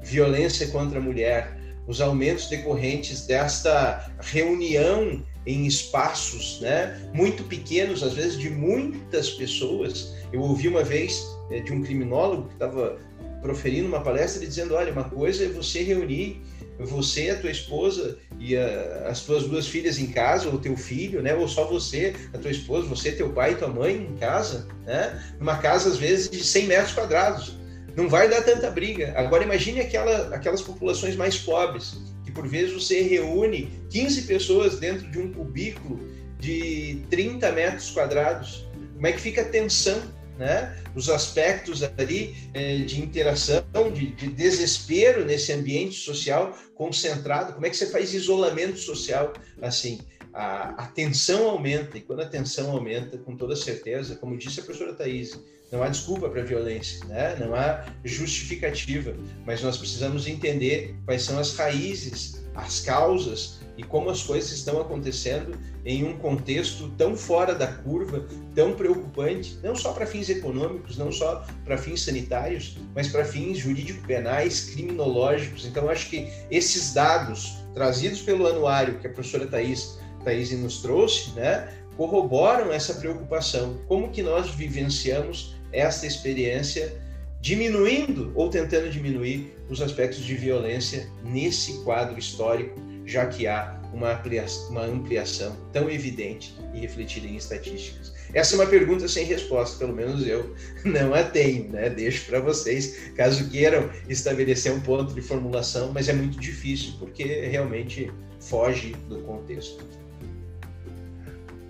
violência contra a mulher, os aumentos decorrentes desta reunião em espaços né, muito pequenos, às vezes de muitas pessoas. Eu ouvi uma vez é, de um criminólogo que estava proferindo uma palestra dizendo: olha, uma coisa é você reunir você, a tua esposa e a, as tuas duas filhas em casa, ou teu filho, né? Ou só você, a tua esposa, você, teu pai e tua mãe em casa, né? Numa casa, às vezes, de 100 metros quadrados. Não vai dar tanta briga. Agora, imagine aquela, aquelas populações mais pobres, que por vezes você reúne 15 pessoas dentro de um cubículo de 30 metros quadrados. Como é que fica a tensão né? os aspectos ali é, de interação, de, de, desespero nesse ambiente social concentrado. Como é que você faz isolamento social assim? A, a tensão aumenta, e quando a tensão aumenta, com toda certeza, como disse a professora Thais, não há desculpa para a violência, né? não há justificativa, mas nós precisamos entender quais são as raízes, as causas e como as coisas estão acontecendo em um contexto tão fora da curva, tão preocupante, não só para fins econômicos, não só para fins sanitários, mas para fins jurídico-penais, criminológicos. Então, acho que esses dados trazidos pelo anuário que a professora Thais, Thais nos trouxe, né, corroboram essa preocupação. Como que nós vivenciamos esta experiência diminuindo ou tentando diminuir os aspectos de violência nesse quadro histórico já que há uma ampliação, uma ampliação tão evidente e refletida em estatísticas? Essa é uma pergunta sem resposta, pelo menos eu não a tenho, né? Deixo para vocês, caso queiram estabelecer um ponto de formulação, mas é muito difícil porque realmente foge do contexto.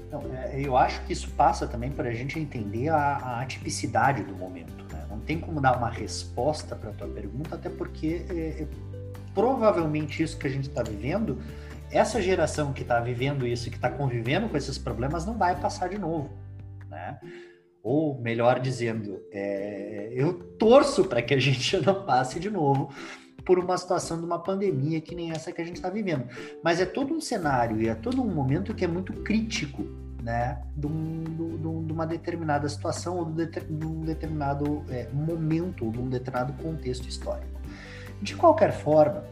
Não, é, eu acho que isso passa também para a gente entender a, a atipicidade do momento. Né? Não tem como dar uma resposta para a tua pergunta, até porque é, é provavelmente isso que a gente está vivendo, essa geração que está vivendo isso, que está convivendo com esses problemas, não vai passar de novo, né? Ou melhor dizendo, é, eu torço para que a gente não passe de novo por uma situação de uma pandemia que nem essa que a gente está vivendo. Mas é todo um cenário e é todo um momento que é muito crítico, né, de, um, de, de uma determinada situação ou de, um determinado é, momento, ou de um determinado contexto histórico. De qualquer forma,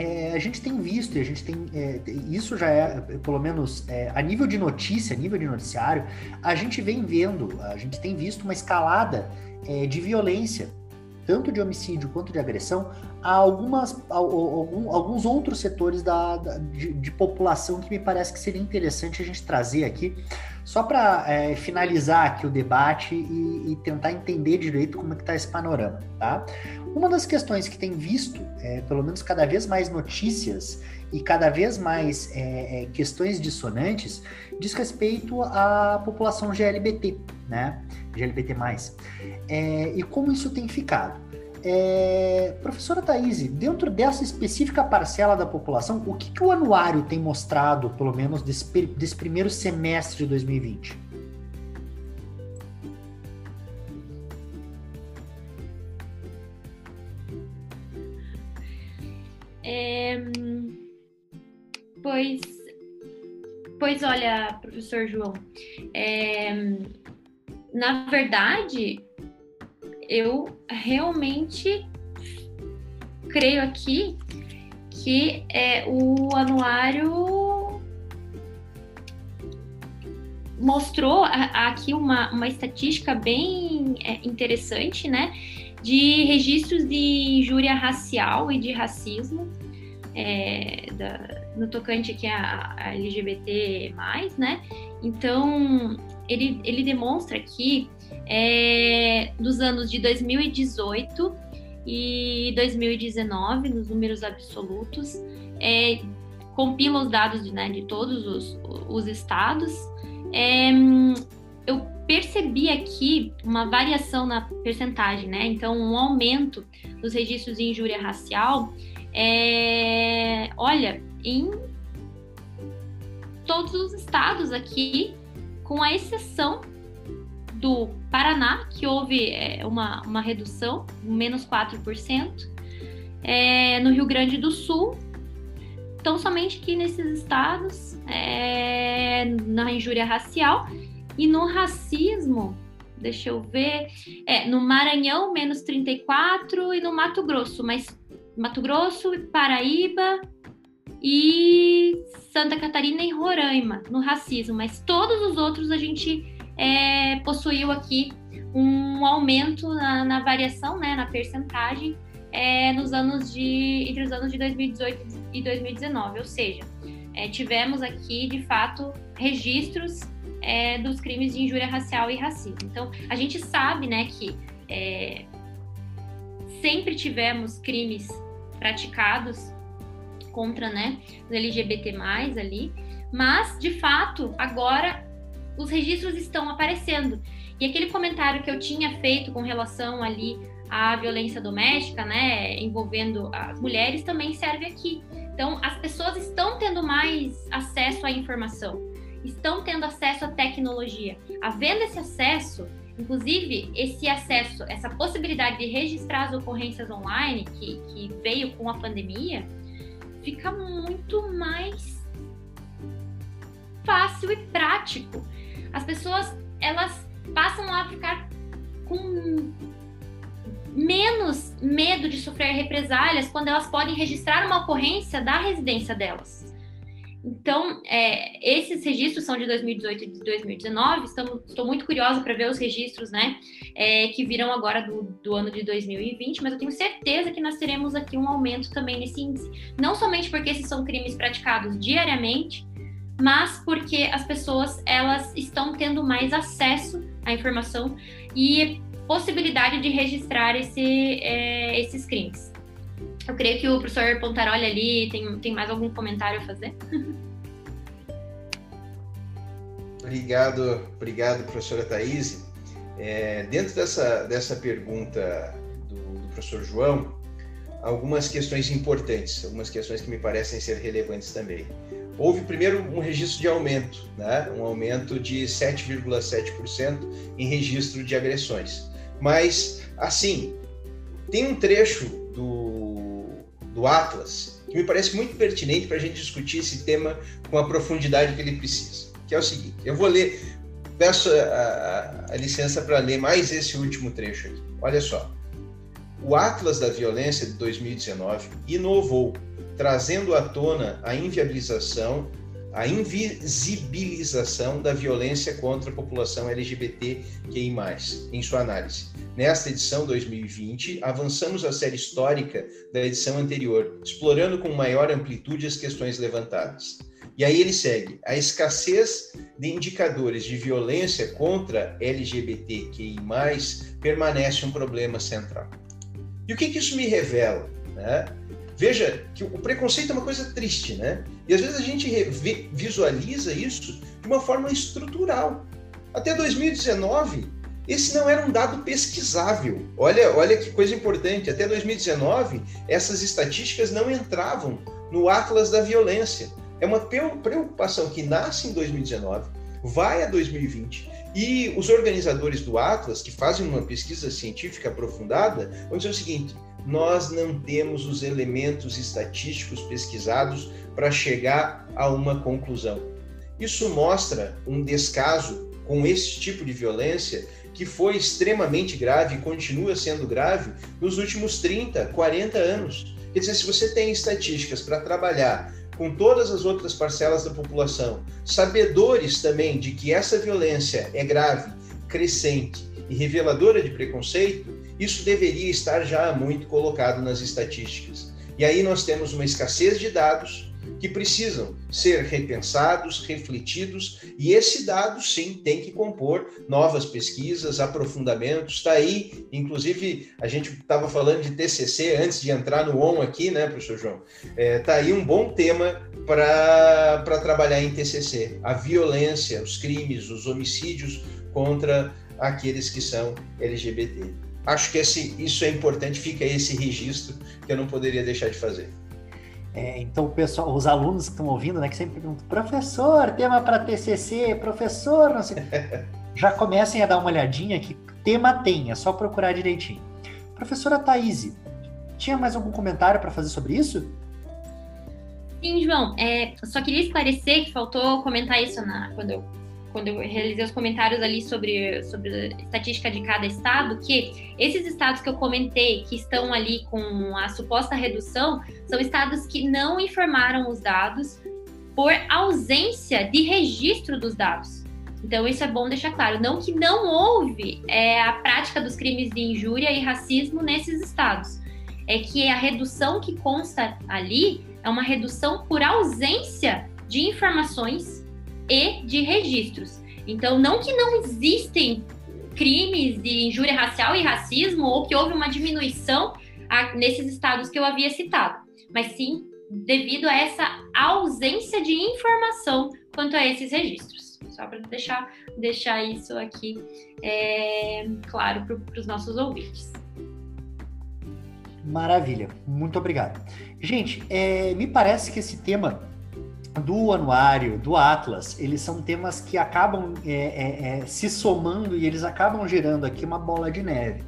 é, a gente tem visto, e a gente tem. É, isso já é, pelo menos é, a nível de notícia, a nível de noticiário, a gente vem vendo, a gente tem visto uma escalada é, de violência, tanto de homicídio quanto de agressão, a, algumas, a, a, algum, alguns outros setores da, da de, de, população que me parece que seria interessante a gente trazer aqui, só para é, finalizar aqui o debate e, e, tentar entender direito como é que está esse panorama, tá? Uma das questões que tem visto, é, pelo menos cada vez mais notícias e cada vez mais é, é questões dissonantes, diz respeito à população GLBT, né? GLBT+. É, e como isso tem ficado. É, professora Thaís, dentro dessa específica parcela da população, o que, que o anuário tem mostrado, pelo menos desse, desse primeiro semestre de 2020? É, pois, pois olha, professor João, é, na verdade, eu realmente creio aqui que é, o anuário mostrou aqui uma, uma estatística bem é, interessante, né? De registros de injúria racial e de racismo é, da, no tocante aqui a, a, LGBT+, né? Então, ele, ele demonstra aqui, é, dos anos de 2018 e 2019, nos números absolutos, é, compila os dados de, né, de todos os, os estados. É, eu percebi aqui uma variação na percentagem, né? Então, um aumento dos registros de injúria racial é, olha, em todos os estados aqui, com a exceção do Paraná, que houve é, uma, uma redução, menos 4%, é, no Rio Grande do Sul, então somente aqui nesses estados, é, na injúria racial, e no racismo, deixa eu ver, é, no Maranhão, menos 34, e no Mato Grosso, mas Mato Grosso, Paraíba e Santa Catarina e Roraima no racismo, mas todos os outros a gente é, possuiu aqui um aumento na, na variação, né, na percentagem, é, nos anos de entre os anos de 2018 e 2019, ou seja, é, tivemos aqui de fato registros é, dos crimes de injúria racial e racismo. Então, a gente sabe, né, que é, sempre tivemos crimes praticados contra, né, os LGBT+, ali, mas, de fato, agora os registros estão aparecendo. E aquele comentário que eu tinha feito com relação ali à violência doméstica, né, envolvendo as mulheres, também serve aqui. Então, as pessoas estão tendo mais acesso à informação, estão tendo acesso à tecnologia. Havendo esse acesso, inclusive esse acesso, essa possibilidade de registrar as ocorrências online que, que veio com a pandemia, fica muito mais fácil e prático. As pessoas, elas passam a ficar com menos medo de sofrer represálias quando elas podem registrar uma ocorrência da residência delas. Então, é, esses registros são de 2018 e de 2019. Estamos, estou muito curiosa para ver os registros, né, é, que virão agora do, do, ano de 2020. Mas eu tenho certeza que nós teremos aqui um aumento também nesse índice. Não somente porque esses são crimes praticados diariamente, mas porque as pessoas elas estão tendo mais acesso à informação e possibilidade de registrar esse, é, esses crimes. Eu creio que o professor Pontaroli ali tem, tem mais algum comentário a fazer. Obrigado, obrigado, professora Thaís. É, dentro dessa, dessa pergunta do, do professor João, algumas questões importantes, algumas questões que me parecem ser relevantes também houve primeiro um registro de aumento, né? um aumento de 7,7% em registro de agressões. Mas, assim, tem um trecho do, do Atlas que me parece muito pertinente para a gente discutir esse tema com a profundidade que ele precisa, que é o seguinte, eu vou ler, peço a, a, a licença para ler mais esse último trecho aqui. Olha só. O Atlas da Violência de 2019 inovou trazendo à tona a inviabilização, a invisibilização da violência contra a população LGBTQI+, em sua análise. Nesta edição 2020, avançamos a série histórica da edição anterior, explorando com maior amplitude as questões levantadas. E aí ele segue: a escassez de indicadores de violência contra LGBTQI+, permanece um problema central. E o que, que isso me revela? Né? Veja que o preconceito é uma coisa triste, né? E às vezes a gente visualiza isso de uma forma estrutural. Até 2019, esse não era um dado pesquisável. Olha, olha que coisa importante. Até 2019, essas estatísticas não entravam no Atlas da Violência. É uma preocupação que nasce em 2019, vai a 2020 e os organizadores do Atlas, que fazem uma pesquisa científica aprofundada, vão dizer o seguinte: nós não temos os elementos estatísticos pesquisados para chegar a uma conclusão. Isso mostra um descaso com esse tipo de violência que foi extremamente grave e continua sendo grave nos últimos 30, 40 anos. Quer dizer, se você tem estatísticas para trabalhar com todas as outras parcelas da população, sabedores também de que essa violência é grave, crescente e reveladora de preconceito, isso deveria estar já muito colocado nas estatísticas. E aí nós temos uma escassez de dados que precisam ser repensados, refletidos, e esse dado sim tem que compor novas pesquisas, aprofundamentos. Está aí, inclusive, a gente estava falando de TCC antes de entrar no ON aqui, né, professor João? Está é, tá aí um bom tema para trabalhar em TCC: a violência, os crimes, os homicídios contra aqueles que são LGBT acho que esse, isso é importante, fica esse registro que eu não poderia deixar de fazer. É, então, pessoal, os alunos que estão ouvindo, né, que sempre perguntam, professor, tema para TCC, professor, não sei, já comecem a dar uma olhadinha que tema tem, é só procurar direitinho. Professora Thaís, tinha mais algum comentário para fazer sobre isso? Sim, João, é, só queria esclarecer que faltou comentar isso na, quando eu quando eu realizei os comentários ali sobre, sobre a estatística de cada estado, que esses estados que eu comentei, que estão ali com a suposta redução, são estados que não informaram os dados por ausência de registro dos dados. Então, isso é bom deixar claro. Não que não houve é, a prática dos crimes de injúria e racismo nesses estados. É que a redução que consta ali é uma redução por ausência de informações e de registros. Então, não que não existem crimes de injúria racial e racismo ou que houve uma diminuição a, nesses estados que eu havia citado, mas sim devido a essa ausência de informação quanto a esses registros. Só para deixar, deixar isso aqui é, claro para os nossos ouvintes. Maravilha, muito obrigado. Gente, é, me parece que esse tema do anuário, do Atlas, eles são temas que acabam é, é, é, se somando e eles acabam gerando aqui uma bola de neve.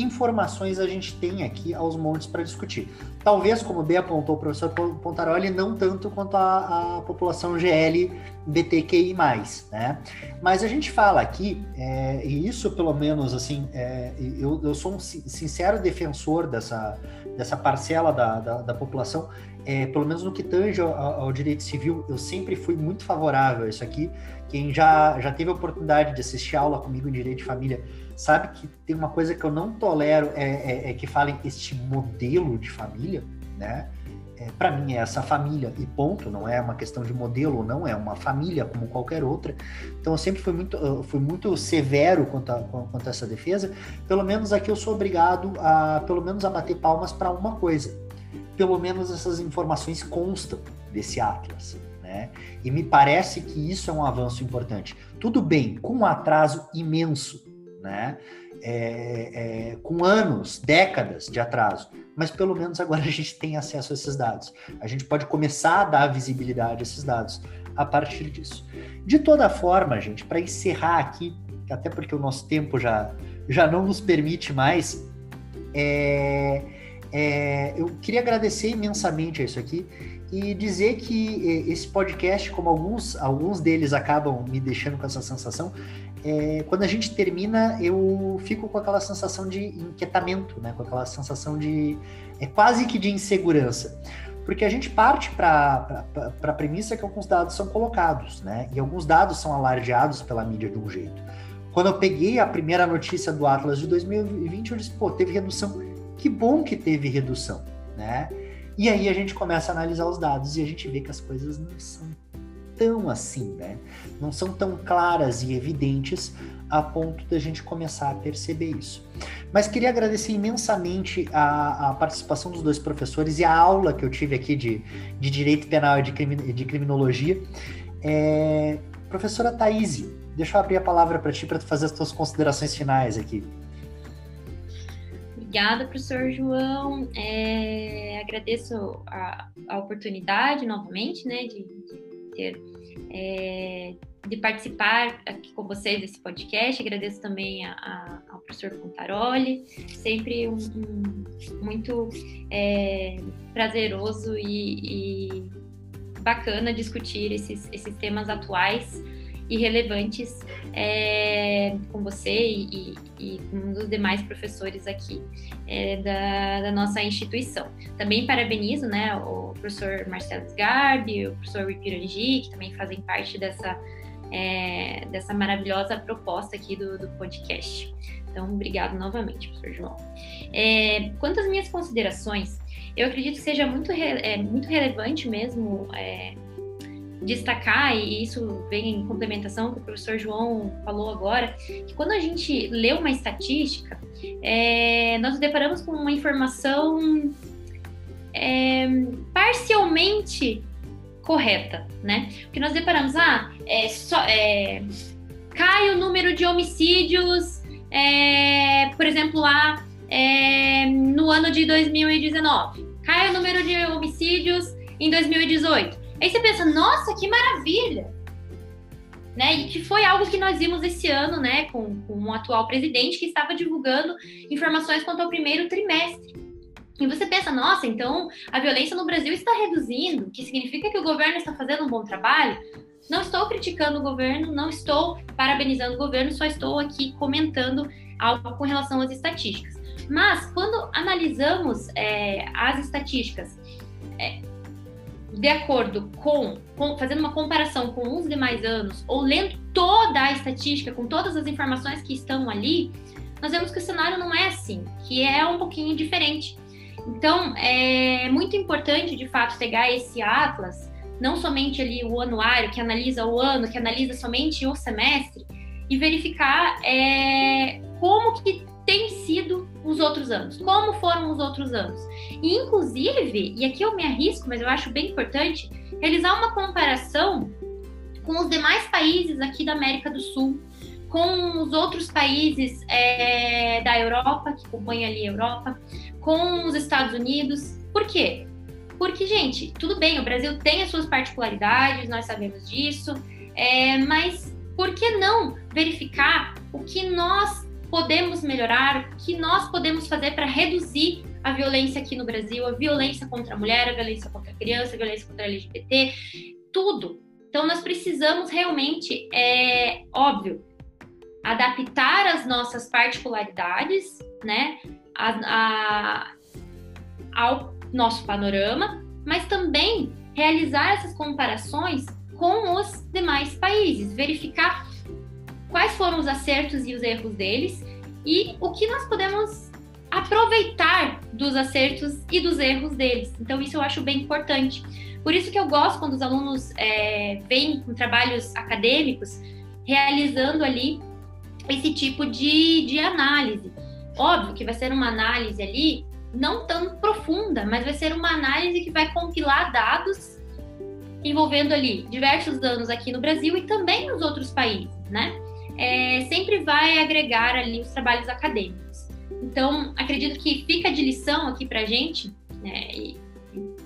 Informações a gente tem aqui aos montes para discutir. Talvez, como bem apontou o professor Pontaroli, não tanto quanto a, a população GL BTQI+, né? Mas a gente fala aqui, é, e isso pelo menos, assim, é, eu, eu sou um sincero defensor dessa, dessa parcela da, da, da população é, pelo menos no que tange ao, ao, direito civil, eu sempre fui muito favorável a isso aqui. Quem já, já teve a oportunidade de assistir aula comigo em direito de família sabe que tem uma coisa que eu não tolero é, é, é que falem este modelo de família, né? É, para mim é essa família e ponto, não é uma questão de modelo, não é uma família como qualquer outra. Então eu sempre fui muito, fui muito severo quanto a, quanto a essa defesa. Pelo menos aqui eu sou obrigado a, pelo menos a bater palmas para uma coisa pelo menos essas informações constam desse Atlas. Né? E me parece que isso é um avanço importante. Tudo bem, com um atraso imenso, né? É, é, com anos, décadas de atraso, mas pelo menos agora a gente tem acesso a esses dados. A gente pode começar a dar visibilidade a esses dados a partir disso. De toda forma, gente, para encerrar aqui, até porque o nosso tempo já, já não nos permite mais, é, é, eu queria agradecer imensamente a isso aqui e dizer que é, esse podcast, como alguns, alguns deles acabam me deixando com essa sensação, é, quando a gente termina, eu fico com aquela sensação de inquietamento, né? com aquela sensação de. É quase que de insegurança. Porque a gente parte para a premissa que alguns dados são colocados, né? E alguns dados são alardeados pela mídia de um jeito. Quando eu peguei a primeira notícia do Atlas de 2020, eu disse, pô, teve redução que bom que teve redução, né? E aí a gente começa a analisar os dados e a gente vê que as coisas não são tão assim, né? Não são tão claras e evidentes a ponto da gente começar a perceber isso. Mas queria agradecer imensamente a, a, participação dos dois professores e a aula que eu tive aqui de, de Direito Penal e de, de Criminologia. É, professora Thaís, deixa eu abrir a palavra para ti para fazer as tuas considerações finais aqui. Obrigada, professor João. É, agradeço a, a, oportunidade novamente, né, de, de ter é, de participar aqui com vocês desse podcast. Agradeço também a, a, ao professor Pontaroli, sempre um, um, muito é, prazeroso e, e, bacana discutir esses, esses temas atuais e relevantes é, com você e, e, com os demais professores aqui é, da, da, nossa instituição. Também parabenizo né, o professor Marcelo Sgarbi, o professor Ripirangi, que também fazem parte dessa, é, dessa maravilhosa proposta aqui do, do, podcast. Então, obrigado novamente, professor João. É, quanto às minhas considerações, eu acredito que seja muito, é, muito relevante mesmo é, destacar, e isso vem em complementação que o professor João falou agora, que quando a gente lê uma estatística, é, nós nos deparamos com uma informação é, parcialmente correta, né? Porque nós deparamos, ah, é, só, é, cai o número de homicídios, é, por exemplo, lá é, no ano de 2019, cai o número de homicídios em 2018. Aí você pensa, nossa, que maravilha! Né? E que foi algo que nós vimos esse ano, né, com, com o atual presidente que estava divulgando informações quanto ao primeiro trimestre. E você pensa, nossa, então a violência no Brasil está reduzindo, que significa que o governo está fazendo um bom trabalho? Não estou criticando o governo, não estou parabenizando o governo, só estou aqui comentando algo com relação às estatísticas. Mas quando analisamos é, as estatísticas, é, de acordo com, com, fazendo uma comparação com os demais anos, ou lendo toda a estatística, com todas as informações que estão ali, nós vemos que o cenário não é assim, que é um pouquinho diferente. Então, é muito importante, de fato, pegar esse atlas, não somente ali o anuário, que analisa o ano, que analisa somente o semestre, e verificar é, como que tem sido os outros anos, como foram os outros anos. E, inclusive, e aqui eu me arrisco, mas eu acho bem importante, realizar uma comparação com os demais países aqui da América do Sul, com os outros países é, da Europa, que compõem ali a Europa, com os Estados Unidos. Por quê? Porque, gente, tudo bem, o Brasil tem as suas particularidades, nós sabemos disso, é, mas por que não verificar o que nós podemos melhorar, o que nós podemos fazer para reduzir a violência aqui no Brasil, a violência contra a mulher, a violência contra a criança, a violência contra a LGBT, tudo. Então, nós precisamos realmente, é óbvio, adaptar as nossas particularidades, né, a, a, ao nosso panorama, mas também realizar essas comparações com os demais países, verificar quais foram os acertos e os erros deles e o que nós podemos aproveitar dos acertos e dos erros deles. Então, isso eu acho bem importante. Por isso que eu gosto quando os alunos é, vêm com trabalhos acadêmicos realizando ali esse tipo de, de análise. Óbvio que vai ser uma análise ali não tão profunda, mas vai ser uma análise que vai compilar dados envolvendo ali diversos danos aqui no Brasil e também nos outros países, né? É, sempre vai agregar ali os trabalhos acadêmicos. Então, acredito que fica de lição aqui para a gente, né, e,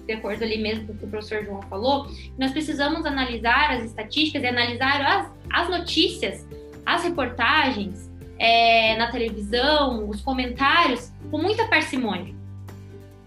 de acordo ali mesmo com o que o professor João falou, nós precisamos analisar as estatísticas e analisar as, as notícias, as reportagens é, na televisão, os comentários, com muita parcimônia.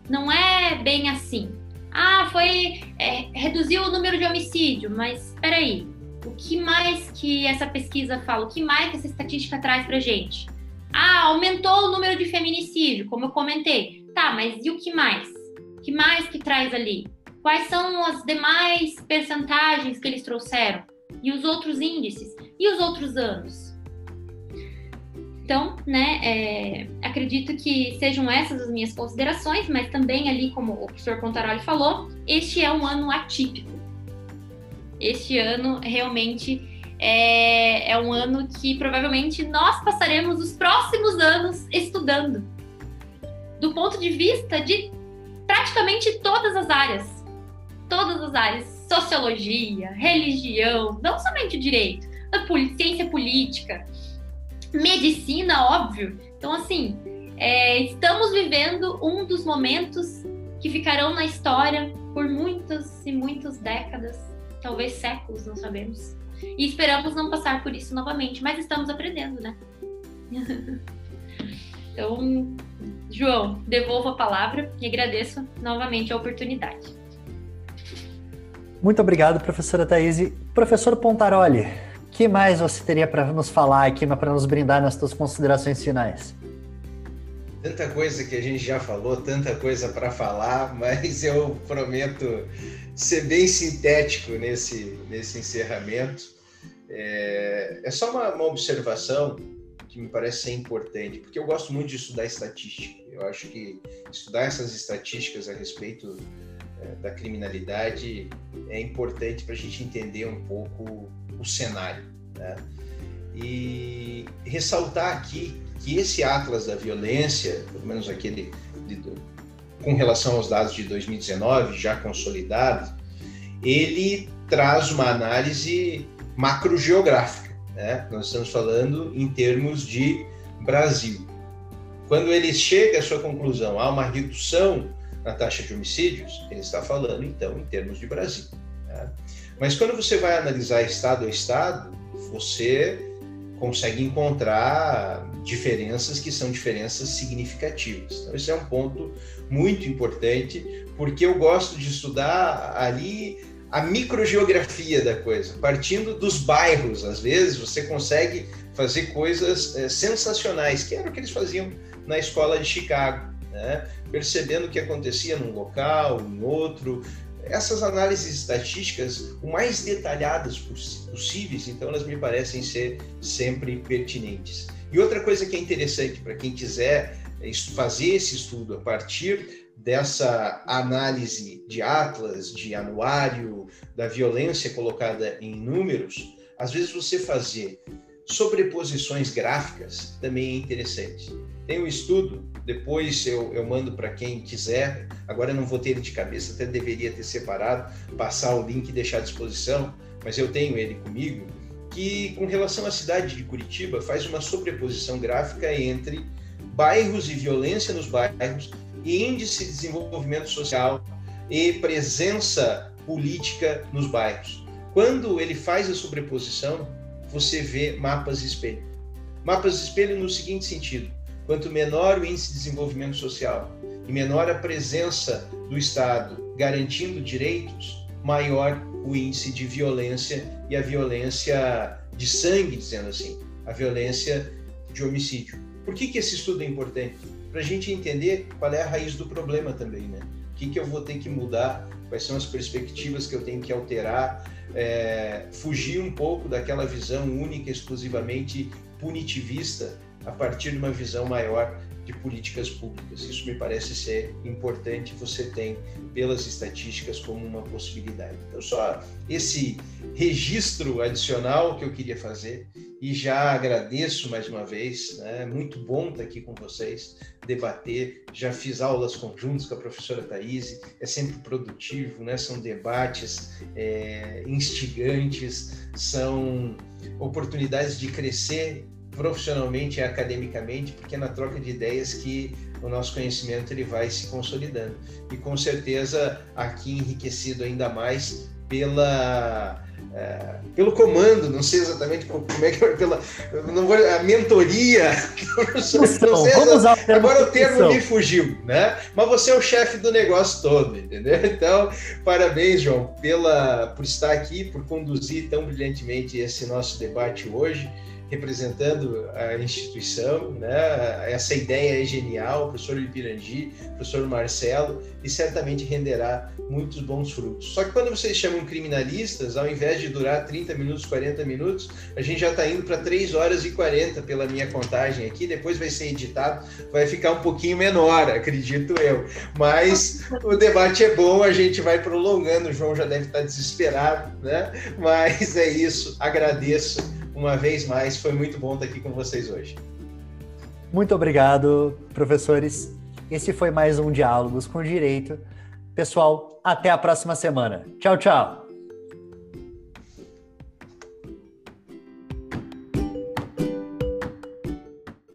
Não é bem assim. Ah, foi. É, reduziu o número de homicídio, mas espera aí o que mais que essa pesquisa fala? O que mais que essa estatística traz para gente? Ah, aumentou o número de feminicídio, como eu comentei. Tá, mas e o que mais? O que mais que traz ali? Quais são as demais percentagens que eles trouxeram? E os outros índices? E os outros anos? Então, né, é, acredito que sejam essas as minhas considerações, mas também ali, como o professor Pontaroli falou, este é um ano atípico este ano realmente é, é um ano que provavelmente nós passaremos os próximos anos estudando, do ponto de vista de praticamente todas as áreas. Todas as áreas, sociologia, religião, não somente direito, a ciência política, medicina, óbvio. Então, assim, é, estamos vivendo um dos momentos que ficarão na história por muitas e muitas décadas talvez séculos, não sabemos. E esperamos não passar por isso novamente, mas estamos aprendendo, né? então, João, devolvo a palavra e agradeço novamente a oportunidade. Muito obrigado, professora Thaís. Professor Pontaroli, o que mais você teria para nos falar aqui, para nos brindar nas suas considerações finais? Tanta coisa que a gente já falou, tanta coisa para falar, mas eu prometo ser bem sintético nesse, nesse encerramento. É, é só uma, uma, observação que me parece ser importante, porque eu gosto muito de estudar estatística. Eu acho que estudar essas estatísticas a respeito é, da criminalidade é importante para a gente entender um pouco o cenário. Né? E ressaltar aqui que esse Atlas da Violência, pelo menos aquele de, com relação aos dados de 2019, já consolidados, ele traz uma análise macrogeográfica. Né? Nós estamos falando em termos de Brasil. Quando ele chega à sua conclusão, há uma redução na taxa de homicídios, ele está falando, então, em termos de Brasil. Né? Mas quando você vai analisar estado a estado, você consegue encontrar diferenças que são diferenças significativas. Então, esse é um ponto muito importante, porque eu gosto de estudar ali a microgeografia da coisa, partindo dos bairros, às vezes você consegue fazer coisas é, sensacionais, que era o que eles faziam na escola de Chicago, né? percebendo o que acontecia num local, em outro, essas análises estatísticas o mais detalhadas possíveis, então elas me parecem ser sempre pertinentes. E outra coisa que é interessante para quem quiser fazer esse estudo a partir dessa análise de atlas, de anuário, da violência colocada em números, às vezes você fazer sobreposições gráficas também é interessante. Tem um estudo, depois eu, eu mando para quem quiser, agora eu não vou ter ele de cabeça, até deveria ter separado, passar o link e deixar à disposição, mas eu tenho ele comigo, que com relação à cidade de Curitiba faz uma sobreposição gráfica entre bairros e violência nos bairros, índice de desenvolvimento social e presença política nos bairros. Quando ele faz a sobreposição, você vê mapas espelho. Mapas espelho no seguinte sentido: quanto menor o índice de desenvolvimento social e menor a presença do Estado garantindo direitos, maior o índice de violência e a violência de sangue, dizendo assim, a violência de homicídio. Por que, que esse estudo é importante? Para a gente entender qual é a raiz do problema também, né? O que, que eu vou ter que mudar, quais são as perspectivas que eu tenho que alterar, é, fugir um pouco daquela visão única, exclusivamente punitivista, a partir de uma visão maior de políticas públicas. Isso me parece ser importante, você tem pelas estatísticas como uma possibilidade. Então, só esse registro adicional que eu queria fazer e já agradeço mais uma vez, né? muito bom estar aqui com vocês, debater, já fiz aulas conjuntas com a professora Thaís, é sempre produtivo, né? são debates é, instigantes, são oportunidades de crescer profissionalmente e academicamente, porque é na troca de ideias que o nosso conhecimento ele vai se consolidando. E com certeza aqui enriquecido ainda mais pela é, pelo comando, não sei exatamente como é que pela não vou, a mentoria, não sei, não sei Vamos agora o termo me fugiu, né? Mas você é o chefe do negócio todo, entendeu? Então, parabéns, João, pela por estar aqui, por conduzir tão brilhantemente esse nosso debate hoje representando a instituição, né? Essa ideia é genial, professor Ipirangi, professor Marcelo, e certamente renderá muitos bons frutos. Só que quando vocês chamam criminalistas, ao invés de durar 30 minutos, 40 minutos, a gente já está indo para 3 horas e 40 pela minha contagem aqui, depois vai ser editado, vai ficar um pouquinho menor, acredito eu. Mas o debate é bom, a gente vai prolongando, o João já deve estar desesperado, né? Mas é isso, agradeço uma vez mais. Foi muito bom estar aqui com vocês hoje. Muito obrigado, professores. Esse foi mais um Diálogos com Direito. Pessoal, até a próxima semana. Tchau, tchau.